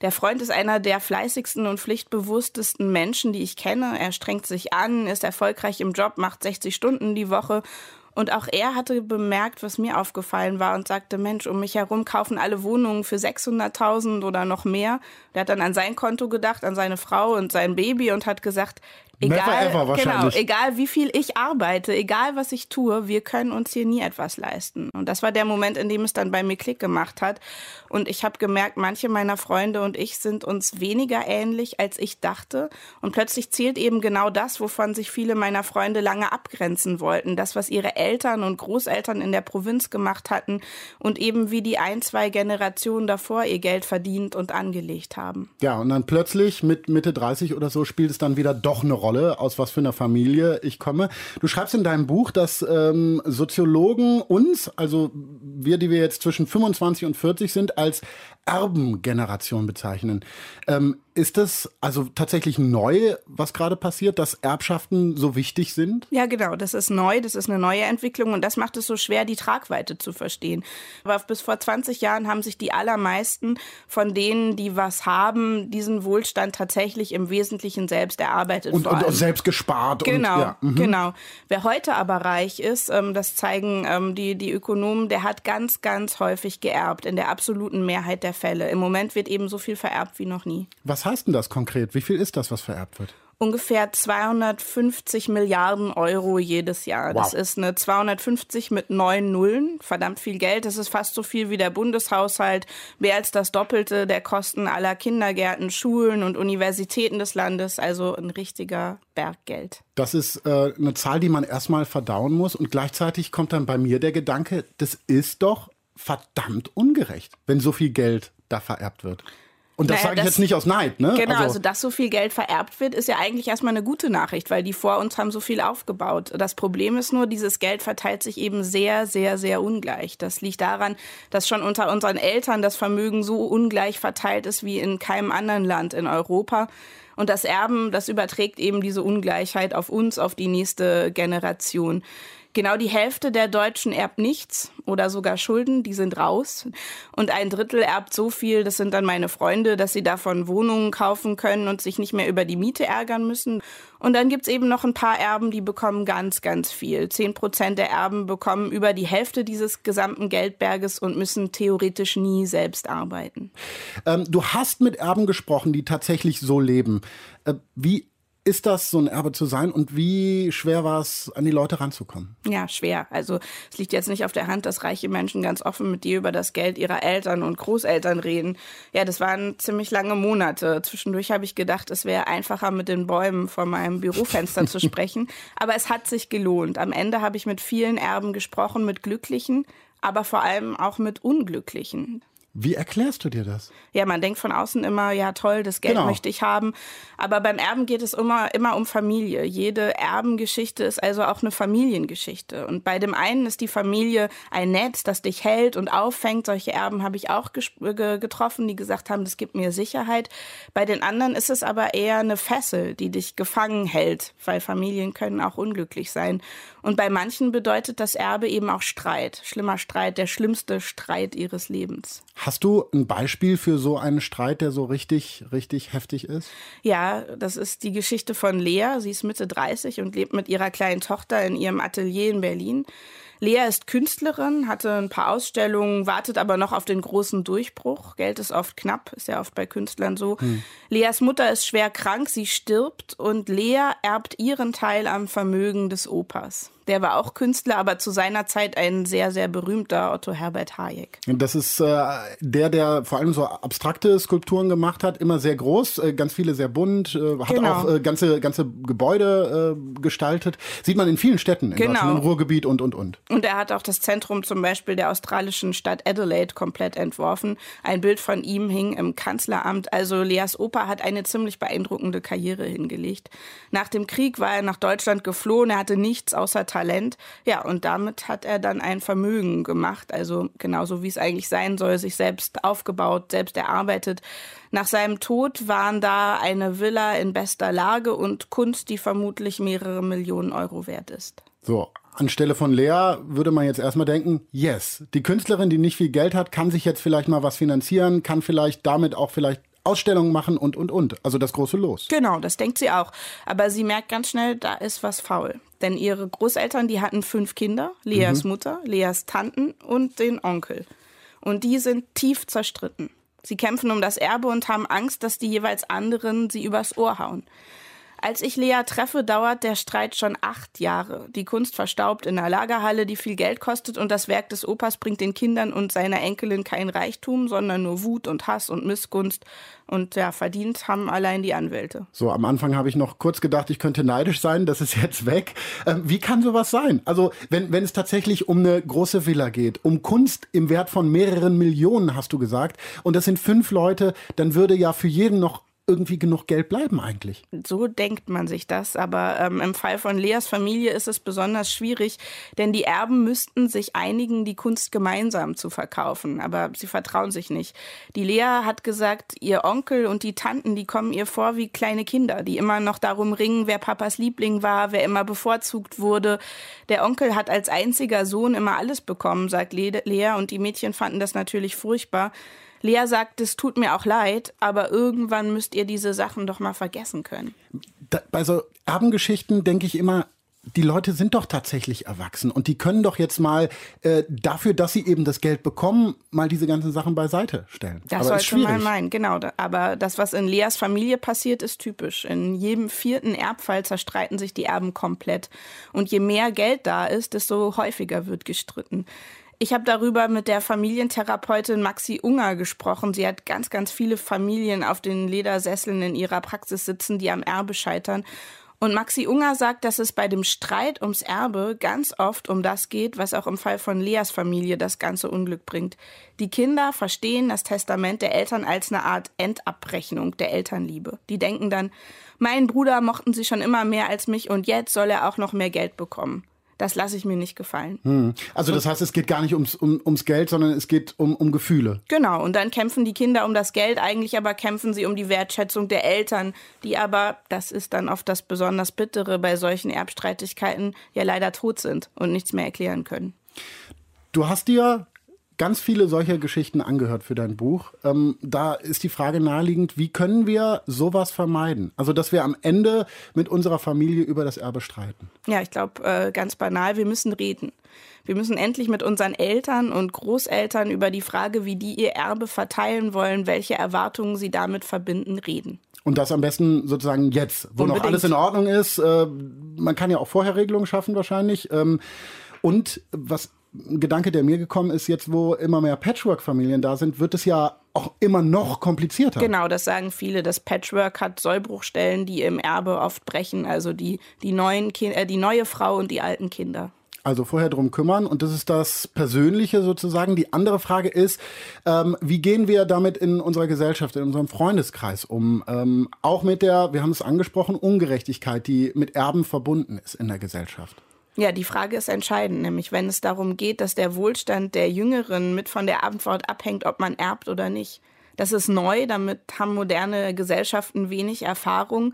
Der Freund ist einer der fleißigsten und pflichtbewusstesten Menschen, die ich kenne. Er strengt sich an, ist erfolgreich im Job, macht 60 Stunden die Woche und auch er hatte bemerkt, was mir aufgefallen war und sagte, Mensch, um mich herum kaufen alle Wohnungen für 600.000 oder noch mehr. Der hat dann an sein Konto gedacht, an seine Frau und sein Baby und hat gesagt, Egal, Never ever wahrscheinlich. Genau, egal wie viel ich arbeite, egal was ich tue, wir können uns hier nie etwas leisten. Und das war der Moment, in dem es dann bei mir Klick gemacht hat. Und ich habe gemerkt, manche meiner Freunde und ich sind uns weniger ähnlich, als ich dachte. Und plötzlich zählt eben genau das, wovon sich viele meiner Freunde lange abgrenzen wollten. Das, was ihre Eltern und Großeltern in der Provinz gemacht hatten und eben wie die ein, zwei Generationen davor ihr Geld verdient und angelegt haben. Ja, und dann plötzlich mit Mitte 30 oder so spielt es dann wieder doch eine Rolle Rolle, aus was für einer Familie ich komme. Du schreibst in deinem Buch, dass ähm, Soziologen uns, also wir, die wir jetzt zwischen 25 und 40 sind, als Erbengeneration bezeichnen. Ähm, ist das also tatsächlich neu, was gerade passiert, dass Erbschaften so wichtig sind? Ja, genau. Das ist neu. Das ist eine neue Entwicklung und das macht es so schwer, die Tragweite zu verstehen. Aber bis vor 20 Jahren haben sich die allermeisten von denen, die was haben, diesen Wohlstand tatsächlich im Wesentlichen selbst erarbeitet. Und, und selbst gespart. Genau, und, ja. mhm. genau. Wer heute aber reich ist, ähm, das zeigen ähm, die, die Ökonomen, der hat ganz, ganz häufig geerbt, in der absoluten Mehrheit der Fälle. Im Moment wird eben so viel vererbt wie noch nie. Was heißt denn das konkret? Wie viel ist das, was vererbt wird? ungefähr 250 Milliarden Euro jedes Jahr. Wow. Das ist eine 250 mit neun Nullen, verdammt viel Geld. Das ist fast so viel wie der Bundeshaushalt, mehr als das Doppelte der Kosten aller Kindergärten, Schulen und Universitäten des Landes. Also ein richtiger Berg Geld. Das ist äh, eine Zahl, die man erstmal verdauen muss. Und gleichzeitig kommt dann bei mir der Gedanke, das ist doch verdammt ungerecht, wenn so viel Geld da vererbt wird. Und das naja, sage ich das, jetzt nicht aus Neid, ne? Genau, also, also, dass so viel Geld vererbt wird, ist ja eigentlich erstmal eine gute Nachricht, weil die vor uns haben so viel aufgebaut. Das Problem ist nur, dieses Geld verteilt sich eben sehr, sehr, sehr ungleich. Das liegt daran, dass schon unter unseren Eltern das Vermögen so ungleich verteilt ist wie in keinem anderen Land in Europa. Und das Erben, das überträgt eben diese Ungleichheit auf uns, auf die nächste Generation. Genau die Hälfte der Deutschen erbt nichts oder sogar Schulden, die sind raus. Und ein Drittel erbt so viel, das sind dann meine Freunde, dass sie davon Wohnungen kaufen können und sich nicht mehr über die Miete ärgern müssen. Und dann gibt's eben noch ein paar Erben, die bekommen ganz, ganz viel. Zehn Prozent der Erben bekommen über die Hälfte dieses gesamten Geldberges und müssen theoretisch nie selbst arbeiten. Ähm, du hast mit Erben gesprochen, die tatsächlich so leben. Äh, wie ist das, so ein Erbe zu sein und wie schwer war es, an die Leute ranzukommen? Ja, schwer. Also es liegt jetzt nicht auf der Hand, dass reiche Menschen ganz offen mit dir über das Geld ihrer Eltern und Großeltern reden. Ja, das waren ziemlich lange Monate. Zwischendurch habe ich gedacht, es wäre einfacher, mit den Bäumen vor meinem Bürofenster zu sprechen. Aber es hat sich gelohnt. Am Ende habe ich mit vielen Erben gesprochen, mit Glücklichen, aber vor allem auch mit Unglücklichen. Wie erklärst du dir das? Ja, man denkt von außen immer, ja toll, das Geld genau. möchte ich haben. Aber beim Erben geht es immer, immer um Familie. Jede Erbengeschichte ist also auch eine Familiengeschichte. Und bei dem einen ist die Familie ein Netz, das dich hält und auffängt. Solche Erben habe ich auch getroffen, die gesagt haben, das gibt mir Sicherheit. Bei den anderen ist es aber eher eine Fessel, die dich gefangen hält, weil Familien können auch unglücklich sein. Und bei manchen bedeutet das Erbe eben auch Streit. Schlimmer Streit, der schlimmste Streit ihres Lebens. Hast du ein Beispiel für so einen Streit, der so richtig, richtig heftig ist? Ja, das ist die Geschichte von Lea. Sie ist Mitte 30 und lebt mit ihrer kleinen Tochter in ihrem Atelier in Berlin. Lea ist Künstlerin, hatte ein paar Ausstellungen, wartet aber noch auf den großen Durchbruch. Geld ist oft knapp, ist ja oft bei Künstlern so. Hm. Leas Mutter ist schwer krank, sie stirbt und Lea erbt ihren Teil am Vermögen des Opas. Der war auch Künstler, aber zu seiner Zeit ein sehr, sehr berühmter Otto Herbert Hayek. Das ist äh, der, der vor allem so abstrakte Skulpturen gemacht hat, immer sehr groß, äh, ganz viele sehr bunt, äh, hat genau. auch äh, ganze, ganze Gebäude äh, gestaltet. Sieht man in vielen Städten in genau. Im Ruhrgebiet und, und, und. Und er hat auch das Zentrum zum Beispiel der australischen Stadt Adelaide komplett entworfen. Ein Bild von ihm hing im Kanzleramt. Also Leas Opa hat eine ziemlich beeindruckende Karriere hingelegt. Nach dem Krieg war er nach Deutschland geflohen. Er hatte nichts außer Talent. Ja, und damit hat er dann ein Vermögen gemacht. Also genauso wie es eigentlich sein soll, sich selbst aufgebaut, selbst erarbeitet. Nach seinem Tod waren da eine Villa in bester Lage und Kunst, die vermutlich mehrere Millionen Euro wert ist. So, Anstelle von Lea würde man jetzt erstmal denken, yes, die Künstlerin, die nicht viel Geld hat, kann sich jetzt vielleicht mal was finanzieren, kann vielleicht damit auch vielleicht Ausstellungen machen und, und, und. Also das große Los. Genau, das denkt sie auch. Aber sie merkt ganz schnell, da ist was faul. Denn ihre Großeltern, die hatten fünf Kinder, Leas mhm. Mutter, Leas Tanten und den Onkel. Und die sind tief zerstritten. Sie kämpfen um das Erbe und haben Angst, dass die jeweils anderen sie übers Ohr hauen. Als ich Lea treffe, dauert der Streit schon acht Jahre. Die Kunst verstaubt in der Lagerhalle, die viel Geld kostet und das Werk des Opas bringt den Kindern und seiner Enkelin kein Reichtum, sondern nur Wut und Hass und Missgunst. Und ja, verdient haben allein die Anwälte. So, am Anfang habe ich noch kurz gedacht, ich könnte neidisch sein, das ist jetzt weg. Ähm, wie kann sowas sein? Also, wenn, wenn es tatsächlich um eine große Villa geht, um Kunst im Wert von mehreren Millionen, hast du gesagt, und das sind fünf Leute, dann würde ja für jeden noch irgendwie genug Geld bleiben eigentlich. So denkt man sich das, aber ähm, im Fall von Leas Familie ist es besonders schwierig, denn die Erben müssten sich einigen, die Kunst gemeinsam zu verkaufen, aber sie vertrauen sich nicht. Die Lea hat gesagt, ihr Onkel und die Tanten, die kommen ihr vor wie kleine Kinder, die immer noch darum ringen, wer Papas Liebling war, wer immer bevorzugt wurde. Der Onkel hat als einziger Sohn immer alles bekommen, sagt Lea, und die Mädchen fanden das natürlich furchtbar. Lea sagt, es tut mir auch leid, aber irgendwann müsst ihr diese Sachen doch mal vergessen können. Da, bei so Erbengeschichten denke ich immer, die Leute sind doch tatsächlich erwachsen und die können doch jetzt mal äh, dafür, dass sie eben das Geld bekommen, mal diese ganzen Sachen beiseite stellen. Das Aber sollte man meinen, genau. Aber das, was in Leas Familie passiert, ist typisch. In jedem vierten Erbfall zerstreiten sich die Erben komplett. Und je mehr Geld da ist, desto häufiger wird gestritten. Ich habe darüber mit der Familientherapeutin Maxi Unger gesprochen. Sie hat ganz, ganz viele Familien auf den Ledersesseln in ihrer Praxis sitzen, die am Erbe scheitern. Und Maxi Unger sagt, dass es bei dem Streit ums Erbe ganz oft um das geht, was auch im Fall von Leas Familie das ganze Unglück bringt. Die Kinder verstehen das Testament der Eltern als eine Art Endabrechnung der Elternliebe. Die denken dann, meinen Bruder mochten sie schon immer mehr als mich und jetzt soll er auch noch mehr Geld bekommen das lasse ich mir nicht gefallen. Hm. Also das heißt, es geht gar nicht ums, um, ums Geld, sondern es geht um, um Gefühle. Genau, und dann kämpfen die Kinder um das Geld, eigentlich aber kämpfen sie um die Wertschätzung der Eltern, die aber, das ist dann oft das besonders Bittere bei solchen Erbstreitigkeiten, ja leider tot sind und nichts mehr erklären können. Du hast dir ganz viele solcher Geschichten angehört für dein Buch. Ähm, da ist die Frage naheliegend, wie können wir sowas vermeiden? Also, dass wir am Ende mit unserer Familie über das Erbe streiten. Ja, ich glaube, äh, ganz banal, wir müssen reden. Wir müssen endlich mit unseren Eltern und Großeltern über die Frage, wie die ihr Erbe verteilen wollen, welche Erwartungen sie damit verbinden, reden. Und das am besten sozusagen jetzt, wo Unbedingt. noch alles in Ordnung ist. Äh, man kann ja auch vorher Regelungen schaffen wahrscheinlich. Ähm, und was ein Gedanke, der mir gekommen ist, jetzt wo immer mehr Patchwork-Familien da sind, wird es ja auch immer noch komplizierter. Genau, das sagen viele. Das Patchwork hat Sollbruchstellen, die im Erbe oft brechen, also die, die, neuen kind, äh, die neue Frau und die alten Kinder. Also vorher drum kümmern und das ist das Persönliche sozusagen. Die andere Frage ist, ähm, wie gehen wir damit in unserer Gesellschaft, in unserem Freundeskreis um? Ähm, auch mit der, wir haben es angesprochen, Ungerechtigkeit, die mit Erben verbunden ist in der Gesellschaft. Ja, die Frage ist entscheidend, nämlich wenn es darum geht, dass der Wohlstand der Jüngeren mit von der Abendfahrt abhängt, ob man erbt oder nicht. Das ist neu, damit haben moderne Gesellschaften wenig Erfahrung.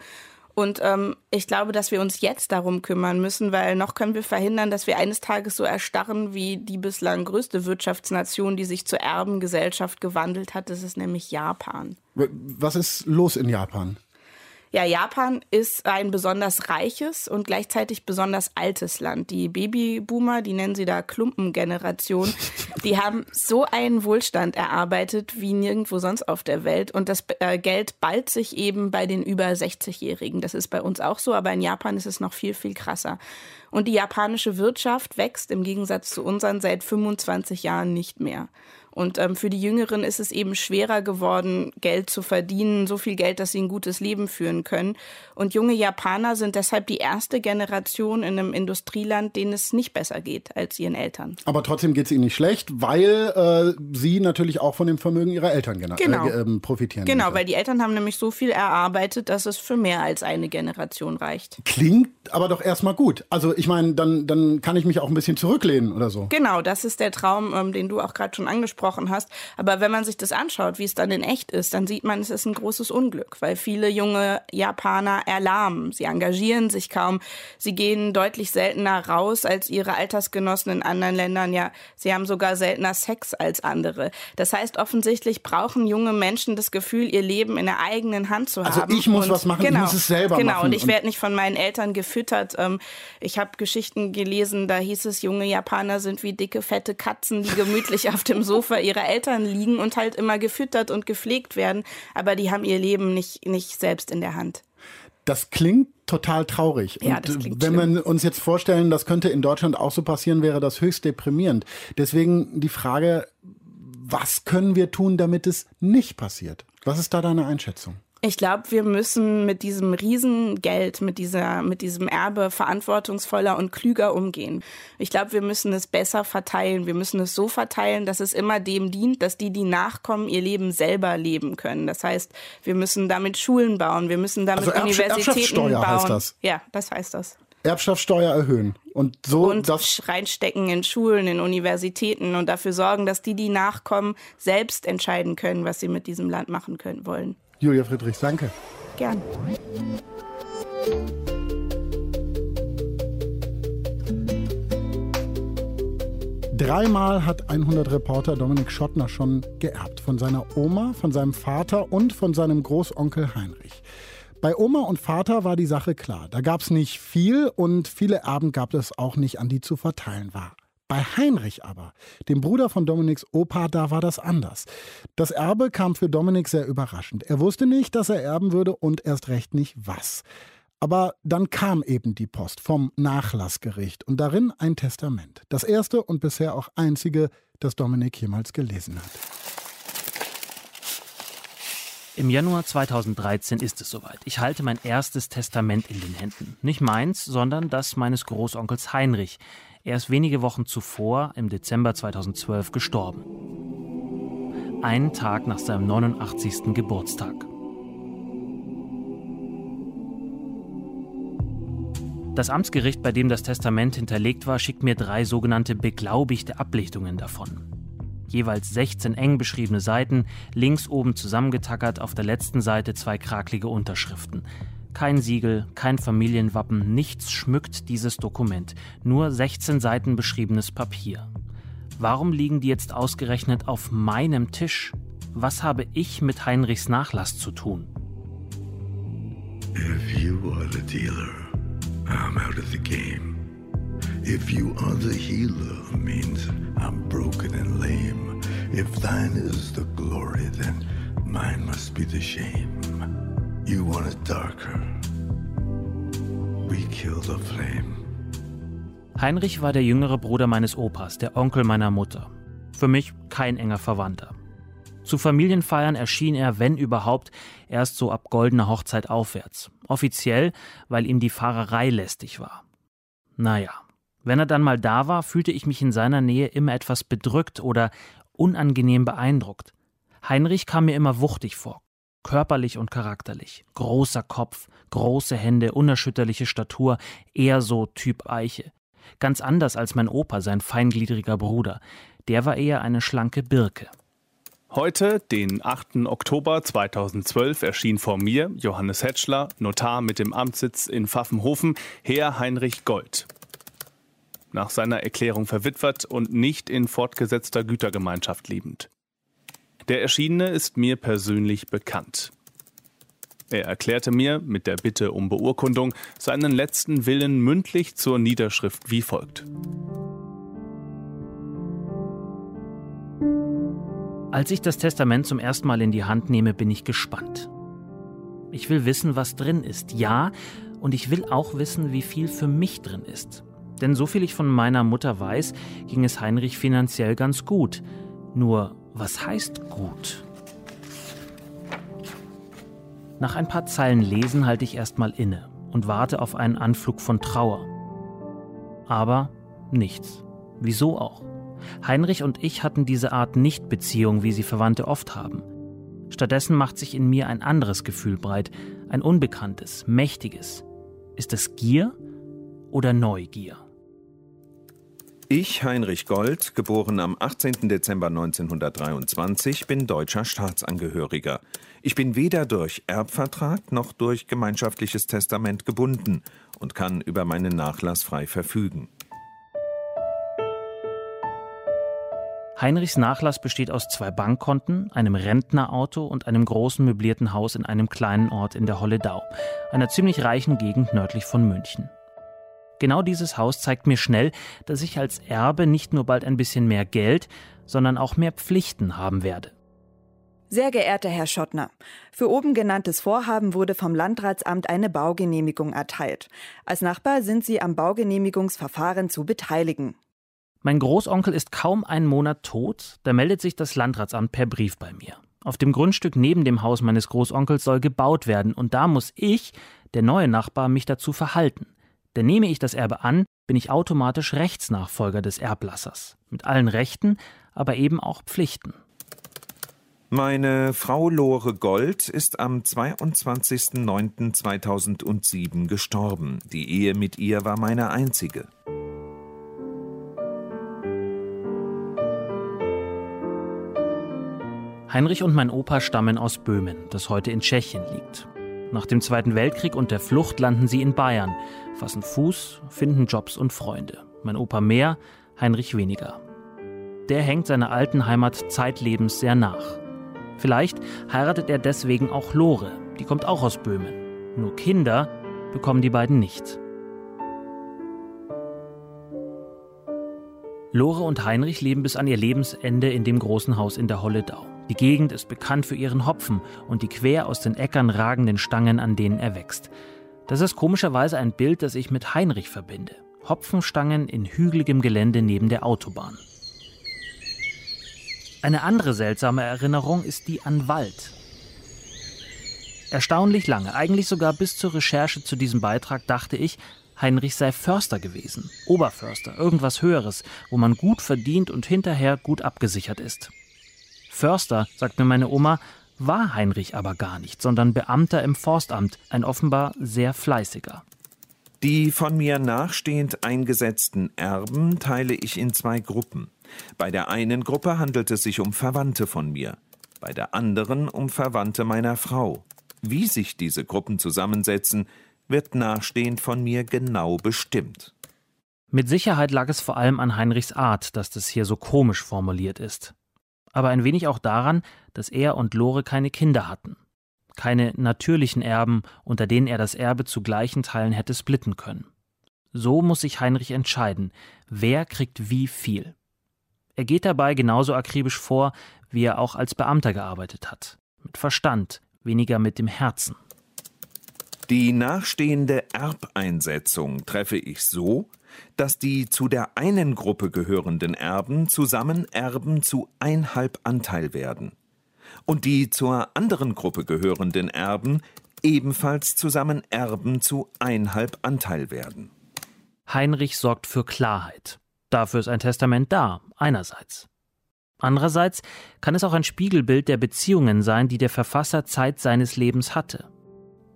Und ähm, ich glaube, dass wir uns jetzt darum kümmern müssen, weil noch können wir verhindern, dass wir eines Tages so erstarren wie die bislang größte Wirtschaftsnation, die sich zur Erbengesellschaft gewandelt hat. Das ist nämlich Japan. Was ist los in Japan? Ja, Japan ist ein besonders reiches und gleichzeitig besonders altes Land. Die Babyboomer, die nennen sie da Klumpengeneration, die haben so einen Wohlstand erarbeitet wie nirgendwo sonst auf der Welt. Und das äh, Geld ballt sich eben bei den über 60-Jährigen. Das ist bei uns auch so, aber in Japan ist es noch viel, viel krasser. Und die japanische Wirtschaft wächst im Gegensatz zu unseren seit 25 Jahren nicht mehr. Und ähm, für die Jüngeren ist es eben schwerer geworden, Geld zu verdienen, so viel Geld, dass sie ein gutes Leben führen können. Und junge Japaner sind deshalb die erste Generation in einem Industrieland, denen es nicht besser geht als ihren Eltern. Aber trotzdem geht es ihnen nicht schlecht, weil äh, sie natürlich auch von dem Vermögen ihrer Eltern genau. äh, ähm, profitieren. Genau, weil die Eltern haben nämlich so viel erarbeitet, dass es für mehr als eine Generation reicht. Klingt aber doch erstmal gut. Also ich meine, dann, dann kann ich mich auch ein bisschen zurücklehnen oder so. Genau, das ist der Traum, ähm, den du auch gerade schon angesprochen angesprochen hast. Aber wenn man sich das anschaut, wie es dann in echt ist, dann sieht man, es ist ein großes Unglück, weil viele junge Japaner erlahmen. Sie engagieren sich kaum. Sie gehen deutlich seltener raus als ihre Altersgenossen in anderen Ländern. Ja, sie haben sogar seltener Sex als andere. Das heißt, offensichtlich brauchen junge Menschen das Gefühl, ihr Leben in der eigenen Hand zu also haben. Also ich muss und was machen, genau, ich muss es selber genau, machen. Genau, und ich werde nicht von meinen Eltern gefüttert. Ähm, ich habe Geschichten gelesen, da hieß es, junge Japaner sind wie dicke, fette Katzen, die gemütlich auf dem Sofa Sofa ihrer Eltern liegen und halt immer gefüttert und gepflegt werden, aber die haben ihr Leben nicht, nicht selbst in der Hand. Das klingt total traurig. Ja, und wenn schlimm. wir uns jetzt vorstellen, das könnte in Deutschland auch so passieren, wäre das höchst deprimierend. Deswegen die Frage, was können wir tun, damit es nicht passiert? Was ist da deine Einschätzung? Ich glaube, wir müssen mit diesem Riesengeld, mit, dieser, mit diesem Erbe verantwortungsvoller und klüger umgehen. Ich glaube, wir müssen es besser verteilen. Wir müssen es so verteilen, dass es immer dem dient, dass die, die nachkommen, ihr Leben selber leben können. Das heißt, wir müssen damit Schulen bauen, wir müssen damit Also Universitäten Erbschaftssteuer bauen. heißt das. Ja, das heißt das. Erbschaftssteuer erhöhen. Und so und das. reinstecken in Schulen, in Universitäten und dafür sorgen, dass die, die nachkommen, selbst entscheiden können, was sie mit diesem Land machen können wollen. Julia Friedrich, danke. Gern. Dreimal hat 100 Reporter Dominik Schottner schon geerbt. Von seiner Oma, von seinem Vater und von seinem Großonkel Heinrich. Bei Oma und Vater war die Sache klar. Da gab es nicht viel und viele Erben gab es auch nicht, an die zu verteilen war. Bei Heinrich aber, dem Bruder von Dominiks Opa, da war das anders. Das Erbe kam für Dominik sehr überraschend. Er wusste nicht, dass er erben würde und erst recht nicht was. Aber dann kam eben die Post vom Nachlassgericht und darin ein Testament. Das erste und bisher auch einzige, das Dominik jemals gelesen hat. Im Januar 2013 ist es soweit. Ich halte mein erstes Testament in den Händen. Nicht meins, sondern das meines Großonkels Heinrich. Er ist wenige Wochen zuvor, im Dezember 2012, gestorben. Einen Tag nach seinem 89. Geburtstag. Das Amtsgericht, bei dem das Testament hinterlegt war, schickt mir drei sogenannte beglaubigte Ablichtungen davon. Jeweils 16 eng beschriebene Seiten, links oben zusammengetackert, auf der letzten Seite zwei kraklige Unterschriften. Kein Siegel, kein Familienwappen, nichts schmückt dieses Dokument, nur 16 Seiten beschriebenes Papier. Warum liegen die jetzt ausgerechnet auf meinem Tisch? Was habe ich mit Heinrichs Nachlass zu tun? If you are the dealer, I'm out of the game. If you are the healer, means I'm broken and lame. If thine is the glory, then mine must be the shame. You want it darker. We kill the flame. Heinrich war der jüngere Bruder meines Opas, der Onkel meiner Mutter. Für mich kein enger Verwandter. Zu Familienfeiern erschien er, wenn überhaupt, erst so ab goldener Hochzeit aufwärts. Offiziell, weil ihm die Fahrerei lästig war. Naja, wenn er dann mal da war, fühlte ich mich in seiner Nähe immer etwas bedrückt oder unangenehm beeindruckt. Heinrich kam mir immer wuchtig vor, körperlich und charakterlich. Großer Kopf, große Hände, unerschütterliche Statur, eher so Typ Eiche. Ganz anders als mein Opa, sein feingliedriger Bruder. Der war eher eine schlanke Birke. Heute, den 8. Oktober 2012, erschien vor mir Johannes Hetschler, Notar mit dem Amtssitz in Pfaffenhofen, Herr Heinrich Gold. Nach seiner Erklärung verwitwet und nicht in fortgesetzter Gütergemeinschaft lebend. Der Erschienene ist mir persönlich bekannt. Er erklärte mir mit der Bitte um Beurkundung seinen letzten Willen mündlich zur Niederschrift wie folgt. Als ich das Testament zum ersten Mal in die Hand nehme, bin ich gespannt. Ich will wissen, was drin ist, ja, und ich will auch wissen, wie viel für mich drin ist. Denn so viel ich von meiner Mutter weiß, ging es Heinrich finanziell ganz gut. Nur, was heißt gut? Nach ein paar Zeilen lesen halte ich erstmal inne und warte auf einen Anflug von Trauer. Aber nichts. Wieso auch? Heinrich und ich hatten diese Art Nicht-Beziehung, wie sie Verwandte oft haben. Stattdessen macht sich in mir ein anderes Gefühl breit, ein unbekanntes, mächtiges. Ist es Gier oder Neugier? Ich, Heinrich Gold, geboren am 18. Dezember 1923, bin deutscher Staatsangehöriger. Ich bin weder durch Erbvertrag noch durch gemeinschaftliches Testament gebunden und kann über meinen Nachlass frei verfügen. Heinrichs Nachlass besteht aus zwei Bankkonten, einem Rentnerauto und einem großen möblierten Haus in einem kleinen Ort in der Holledau, einer ziemlich reichen Gegend nördlich von München. Genau dieses Haus zeigt mir schnell, dass ich als Erbe nicht nur bald ein bisschen mehr Geld, sondern auch mehr Pflichten haben werde. Sehr geehrter Herr Schottner, für oben genanntes Vorhaben wurde vom Landratsamt eine Baugenehmigung erteilt. Als Nachbar sind Sie am Baugenehmigungsverfahren zu beteiligen. Mein Großonkel ist kaum einen Monat tot, da meldet sich das Landratsamt per Brief bei mir. Auf dem Grundstück neben dem Haus meines Großonkels soll gebaut werden und da muss ich, der neue Nachbar, mich dazu verhalten. Denn nehme ich das Erbe an, bin ich automatisch Rechtsnachfolger des Erblassers. Mit allen Rechten, aber eben auch Pflichten. Meine Frau Lore Gold ist am 22.09.2007 gestorben. Die Ehe mit ihr war meine einzige. Heinrich und mein Opa stammen aus Böhmen, das heute in Tschechien liegt. Nach dem Zweiten Weltkrieg und der Flucht landen sie in Bayern, fassen Fuß, finden Jobs und Freunde. Mein Opa mehr, Heinrich weniger. Der hängt seiner alten Heimat zeitlebens sehr nach. Vielleicht heiratet er deswegen auch Lore, die kommt auch aus Böhmen. Nur Kinder bekommen die beiden nicht. Lore und Heinrich leben bis an ihr Lebensende in dem großen Haus in der Holledau. Die Gegend ist bekannt für ihren Hopfen und die quer aus den Äckern ragenden Stangen, an denen er wächst. Das ist komischerweise ein Bild, das ich mit Heinrich verbinde. Hopfenstangen in hügeligem Gelände neben der Autobahn. Eine andere seltsame Erinnerung ist die an Wald. Erstaunlich lange, eigentlich sogar bis zur Recherche zu diesem Beitrag, dachte ich, Heinrich sei Förster gewesen, Oberförster, irgendwas Höheres, wo man gut verdient und hinterher gut abgesichert ist. Förster, sagt mir meine Oma, war Heinrich aber gar nicht, sondern Beamter im Forstamt, ein offenbar sehr fleißiger. Die von mir nachstehend eingesetzten Erben teile ich in zwei Gruppen. Bei der einen Gruppe handelt es sich um Verwandte von mir, bei der anderen um Verwandte meiner Frau. Wie sich diese Gruppen zusammensetzen, wird nachstehend von mir genau bestimmt. Mit Sicherheit lag es vor allem an Heinrichs Art, dass das hier so komisch formuliert ist. Aber ein wenig auch daran, dass er und Lore keine Kinder hatten. Keine natürlichen Erben, unter denen er das Erbe zu gleichen Teilen hätte splitten können. So muss sich Heinrich entscheiden, wer kriegt wie viel. Er geht dabei genauso akribisch vor, wie er auch als Beamter gearbeitet hat. Mit Verstand, weniger mit dem Herzen. Die nachstehende Erbeinsetzung treffe ich so, dass die zu der einen Gruppe gehörenden Erben zusammen Erben zu einhalb Anteil werden und die zur anderen Gruppe gehörenden Erben ebenfalls zusammen Erben zu einhalb Anteil werden. Heinrich sorgt für Klarheit. Dafür ist ein Testament da, einerseits. Andererseits kann es auch ein Spiegelbild der Beziehungen sein, die der Verfasser Zeit seines Lebens hatte.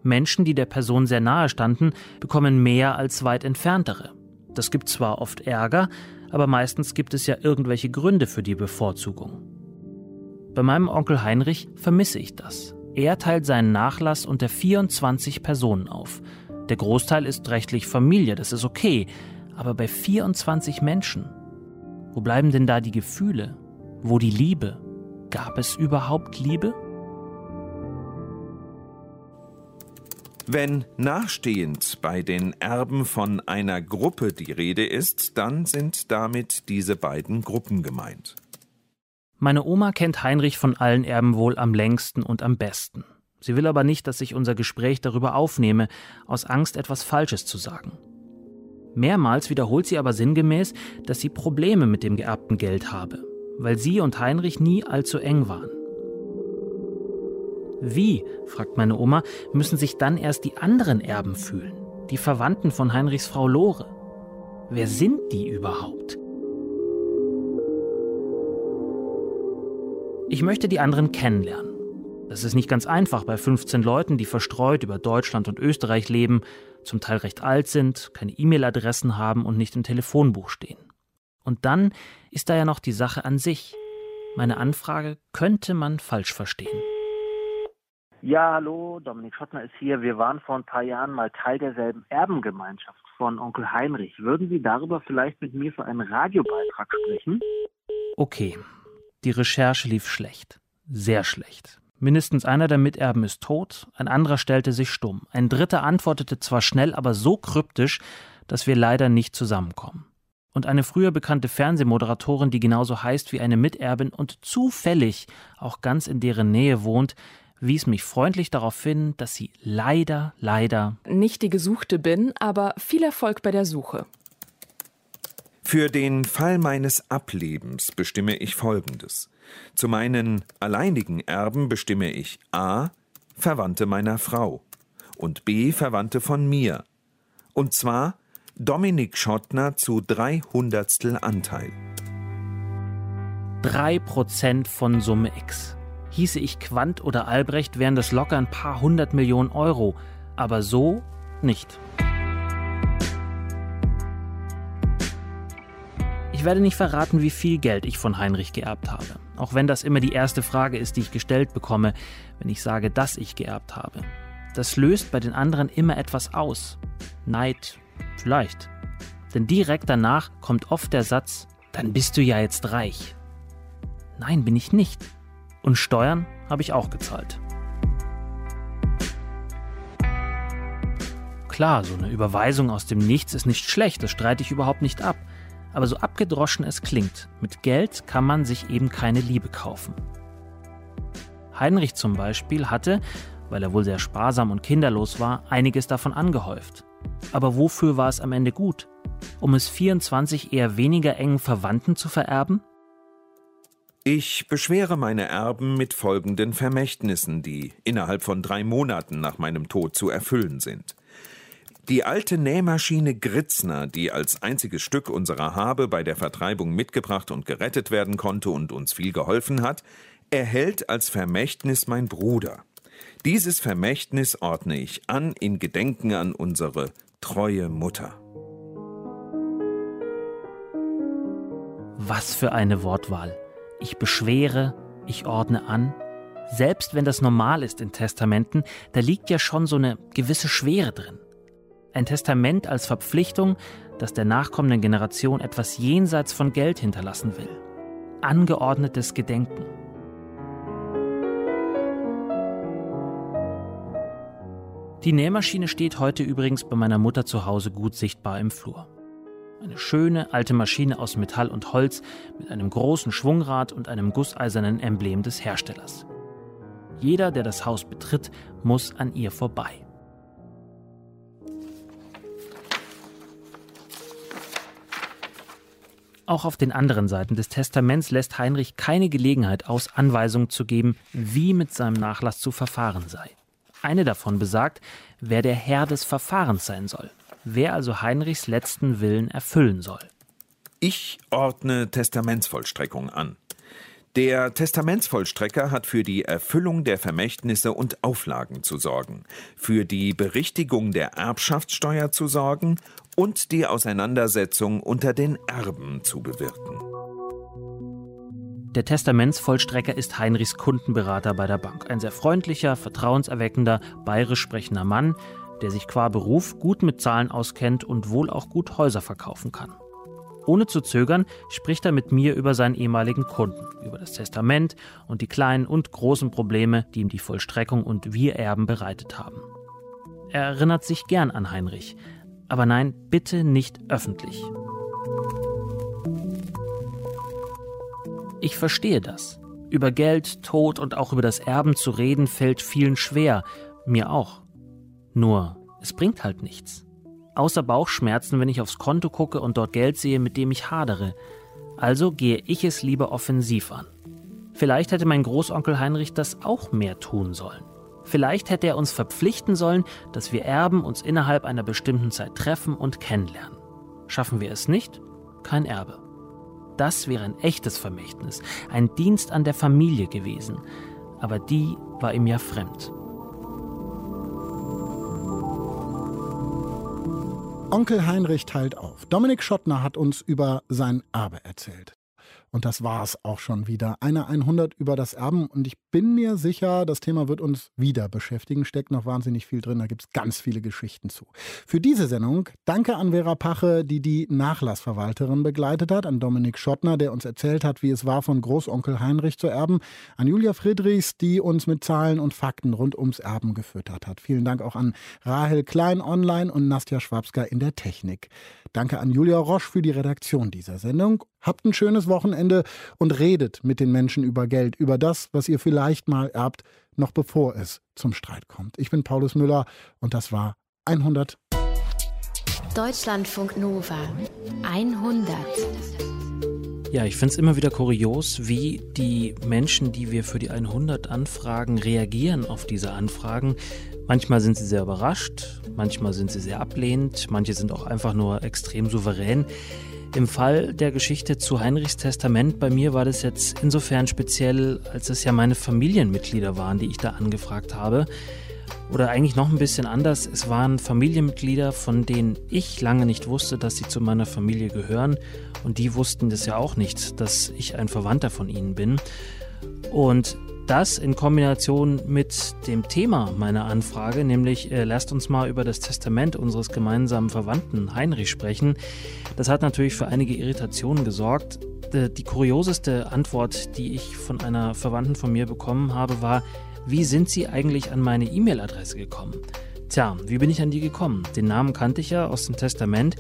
Menschen, die der Person sehr nahe standen, bekommen mehr als weit entferntere. Das gibt zwar oft Ärger, aber meistens gibt es ja irgendwelche Gründe für die Bevorzugung. Bei meinem Onkel Heinrich vermisse ich das. Er teilt seinen Nachlass unter 24 Personen auf. Der Großteil ist rechtlich Familie, das ist okay, aber bei 24 Menschen, wo bleiben denn da die Gefühle? Wo die Liebe? Gab es überhaupt Liebe? Wenn nachstehend bei den Erben von einer Gruppe die Rede ist, dann sind damit diese beiden Gruppen gemeint. Meine Oma kennt Heinrich von allen Erben wohl am längsten und am besten. Sie will aber nicht, dass ich unser Gespräch darüber aufnehme, aus Angst, etwas Falsches zu sagen. Mehrmals wiederholt sie aber sinngemäß, dass sie Probleme mit dem geerbten Geld habe, weil sie und Heinrich nie allzu eng waren. Wie, fragt meine Oma, müssen sich dann erst die anderen Erben fühlen, die Verwandten von Heinrichs Frau Lore? Wer sind die überhaupt? Ich möchte die anderen kennenlernen. Das ist nicht ganz einfach bei 15 Leuten, die verstreut über Deutschland und Österreich leben, zum Teil recht alt sind, keine E-Mail-Adressen haben und nicht im Telefonbuch stehen. Und dann ist da ja noch die Sache an sich. Meine Anfrage könnte man falsch verstehen. Ja, hallo, Dominik Schottner ist hier. Wir waren vor ein paar Jahren mal Teil derselben Erbengemeinschaft von Onkel Heinrich. Würden Sie darüber vielleicht mit mir für einen Radiobeitrag sprechen? Okay, die Recherche lief schlecht. Sehr schlecht. Mindestens einer der Miterben ist tot, ein anderer stellte sich stumm. Ein dritter antwortete zwar schnell, aber so kryptisch, dass wir leider nicht zusammenkommen. Und eine früher bekannte Fernsehmoderatorin, die genauso heißt wie eine Miterbin und zufällig auch ganz in deren Nähe wohnt, wies mich freundlich darauf hin, dass sie leider, leider nicht die Gesuchte bin, aber viel Erfolg bei der Suche. Für den Fall meines Ablebens bestimme ich Folgendes. Zu meinen alleinigen Erben bestimme ich a. Verwandte meiner Frau und b. Verwandte von mir. Und zwar Dominik Schottner zu drei Hundertstel Anteil. Drei Prozent von Summe X. Hieße ich Quandt oder Albrecht, wären das locker ein paar hundert Millionen Euro. Aber so nicht. Ich werde nicht verraten, wie viel Geld ich von Heinrich geerbt habe. Auch wenn das immer die erste Frage ist, die ich gestellt bekomme, wenn ich sage, dass ich geerbt habe. Das löst bei den anderen immer etwas aus. Neid, vielleicht. Denn direkt danach kommt oft der Satz, dann bist du ja jetzt reich. Nein, bin ich nicht. Und Steuern habe ich auch gezahlt. Klar, so eine Überweisung aus dem Nichts ist nicht schlecht, das streite ich überhaupt nicht ab. Aber so abgedroschen es klingt, mit Geld kann man sich eben keine Liebe kaufen. Heinrich zum Beispiel hatte, weil er wohl sehr sparsam und kinderlos war, einiges davon angehäuft. Aber wofür war es am Ende gut? Um es 24 eher weniger engen Verwandten zu vererben? Ich beschwere meine Erben mit folgenden Vermächtnissen, die innerhalb von drei Monaten nach meinem Tod zu erfüllen sind. Die alte Nähmaschine Gritzner, die als einziges Stück unserer Habe bei der Vertreibung mitgebracht und gerettet werden konnte und uns viel geholfen hat, erhält als Vermächtnis mein Bruder. Dieses Vermächtnis ordne ich an in Gedenken an unsere treue Mutter. Was für eine Wortwahl. Ich beschwere, ich ordne an. Selbst wenn das normal ist in Testamenten, da liegt ja schon so eine gewisse Schwere drin. Ein Testament als Verpflichtung, das der nachkommenden Generation etwas jenseits von Geld hinterlassen will. Angeordnetes Gedenken. Die Nähmaschine steht heute übrigens bei meiner Mutter zu Hause gut sichtbar im Flur. Eine schöne alte Maschine aus Metall und Holz mit einem großen Schwungrad und einem gusseisernen Emblem des Herstellers. Jeder, der das Haus betritt, muss an ihr vorbei. Auch auf den anderen Seiten des Testaments lässt Heinrich keine Gelegenheit aus, Anweisungen zu geben, wie mit seinem Nachlass zu verfahren sei. Eine davon besagt, wer der Herr des Verfahrens sein soll wer also Heinrichs letzten Willen erfüllen soll. Ich ordne Testamentsvollstreckung an. Der Testamentsvollstrecker hat für die Erfüllung der Vermächtnisse und Auflagen zu sorgen, für die Berichtigung der Erbschaftssteuer zu sorgen und die Auseinandersetzung unter den Erben zu bewirken. Der Testamentsvollstrecker ist Heinrichs Kundenberater bei der Bank. Ein sehr freundlicher, vertrauenserweckender, bayerisch sprechender Mann, der sich qua Beruf gut mit Zahlen auskennt und wohl auch gut Häuser verkaufen kann. Ohne zu zögern spricht er mit mir über seinen ehemaligen Kunden, über das Testament und die kleinen und großen Probleme, die ihm die Vollstreckung und wir Erben bereitet haben. Er erinnert sich gern an Heinrich, aber nein, bitte nicht öffentlich. Ich verstehe das. Über Geld, Tod und auch über das Erben zu reden fällt vielen schwer, mir auch. Nur, es bringt halt nichts. Außer Bauchschmerzen, wenn ich aufs Konto gucke und dort Geld sehe, mit dem ich hadere. Also gehe ich es lieber offensiv an. Vielleicht hätte mein Großonkel Heinrich das auch mehr tun sollen. Vielleicht hätte er uns verpflichten sollen, dass wir Erben uns innerhalb einer bestimmten Zeit treffen und kennenlernen. Schaffen wir es nicht? Kein Erbe. Das wäre ein echtes Vermächtnis, ein Dienst an der Familie gewesen. Aber die war ihm ja fremd. Onkel Heinrich teilt auf. Dominik Schottner hat uns über sein Erbe erzählt. Und das war es auch schon wieder. Eine 100 über das Erben. Und ich bin mir sicher, das Thema wird uns wieder beschäftigen. Steckt noch wahnsinnig viel drin. Da gibt es ganz viele Geschichten zu. Für diese Sendung danke an Vera Pache, die die Nachlassverwalterin begleitet hat. An Dominik Schottner, der uns erzählt hat, wie es war, von Großonkel Heinrich zu erben. An Julia Friedrichs, die uns mit Zahlen und Fakten rund ums Erben gefüttert hat. Vielen Dank auch an Rahel Klein online und Nastja Schwabska in der Technik. Danke an Julia Roche für die Redaktion dieser Sendung. Habt ein schönes Wochenende und redet mit den Menschen über Geld, über das, was ihr vielleicht mal erbt, noch bevor es zum Streit kommt. Ich bin Paulus Müller und das war 100. Deutschlandfunk Nova 100. Ja, ich finde es immer wieder kurios, wie die Menschen, die wir für die 100 anfragen, reagieren auf diese Anfragen. Manchmal sind sie sehr überrascht, manchmal sind sie sehr ablehnend, manche sind auch einfach nur extrem souverän. Im Fall der Geschichte zu Heinrichs Testament bei mir war das jetzt insofern speziell, als es ja meine Familienmitglieder waren, die ich da angefragt habe. Oder eigentlich noch ein bisschen anders, es waren Familienmitglieder, von denen ich lange nicht wusste, dass sie zu meiner Familie gehören. Und die wussten das ja auch nicht, dass ich ein Verwandter von ihnen bin. Und das in Kombination mit dem Thema meiner Anfrage, nämlich äh, lasst uns mal über das Testament unseres gemeinsamen Verwandten Heinrich sprechen, das hat natürlich für einige Irritationen gesorgt. Äh, die kurioseste Antwort, die ich von einer Verwandten von mir bekommen habe, war, wie sind Sie eigentlich an meine E-Mail-Adresse gekommen? Tja, wie bin ich an die gekommen? Den Namen kannte ich ja aus dem Testament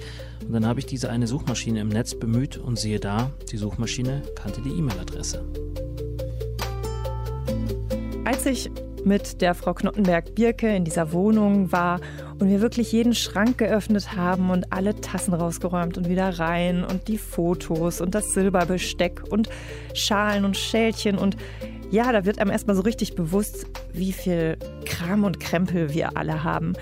und dann habe ich diese eine Suchmaschine im Netz bemüht und siehe da, die Suchmaschine kannte die E-Mail-Adresse. Als ich mit der Frau Knottenberg-Birke in dieser Wohnung war und wir wirklich jeden Schrank geöffnet haben und alle Tassen rausgeräumt und wieder rein und die Fotos und das Silberbesteck und Schalen und Schälchen und ja, da wird einem erstmal so richtig bewusst, wie viel Kram und Krempel wir alle haben.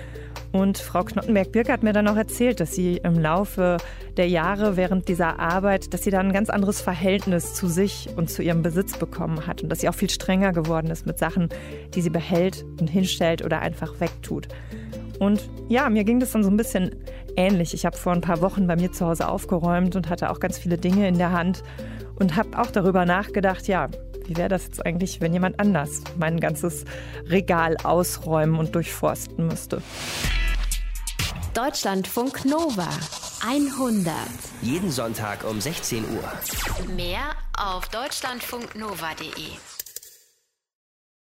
Und Frau Knottenberg-Birke hat mir dann auch erzählt, dass sie im Laufe der Jahre während dieser Arbeit, dass sie dann ein ganz anderes Verhältnis zu sich und zu ihrem Besitz bekommen hat und dass sie auch viel strenger geworden ist mit Sachen, die sie behält und hinstellt oder einfach wegtut. Und ja, mir ging das dann so ein bisschen ähnlich. Ich habe vor ein paar Wochen bei mir zu Hause aufgeräumt und hatte auch ganz viele Dinge in der Hand und habe auch darüber nachgedacht, ja, wie wäre das jetzt eigentlich, wenn jemand anders mein ganzes Regal ausräumen und durchforsten müsste? Deutschlandfunk Nova 100. Jeden Sonntag um 16 Uhr. Mehr auf deutschlandfunknova.de.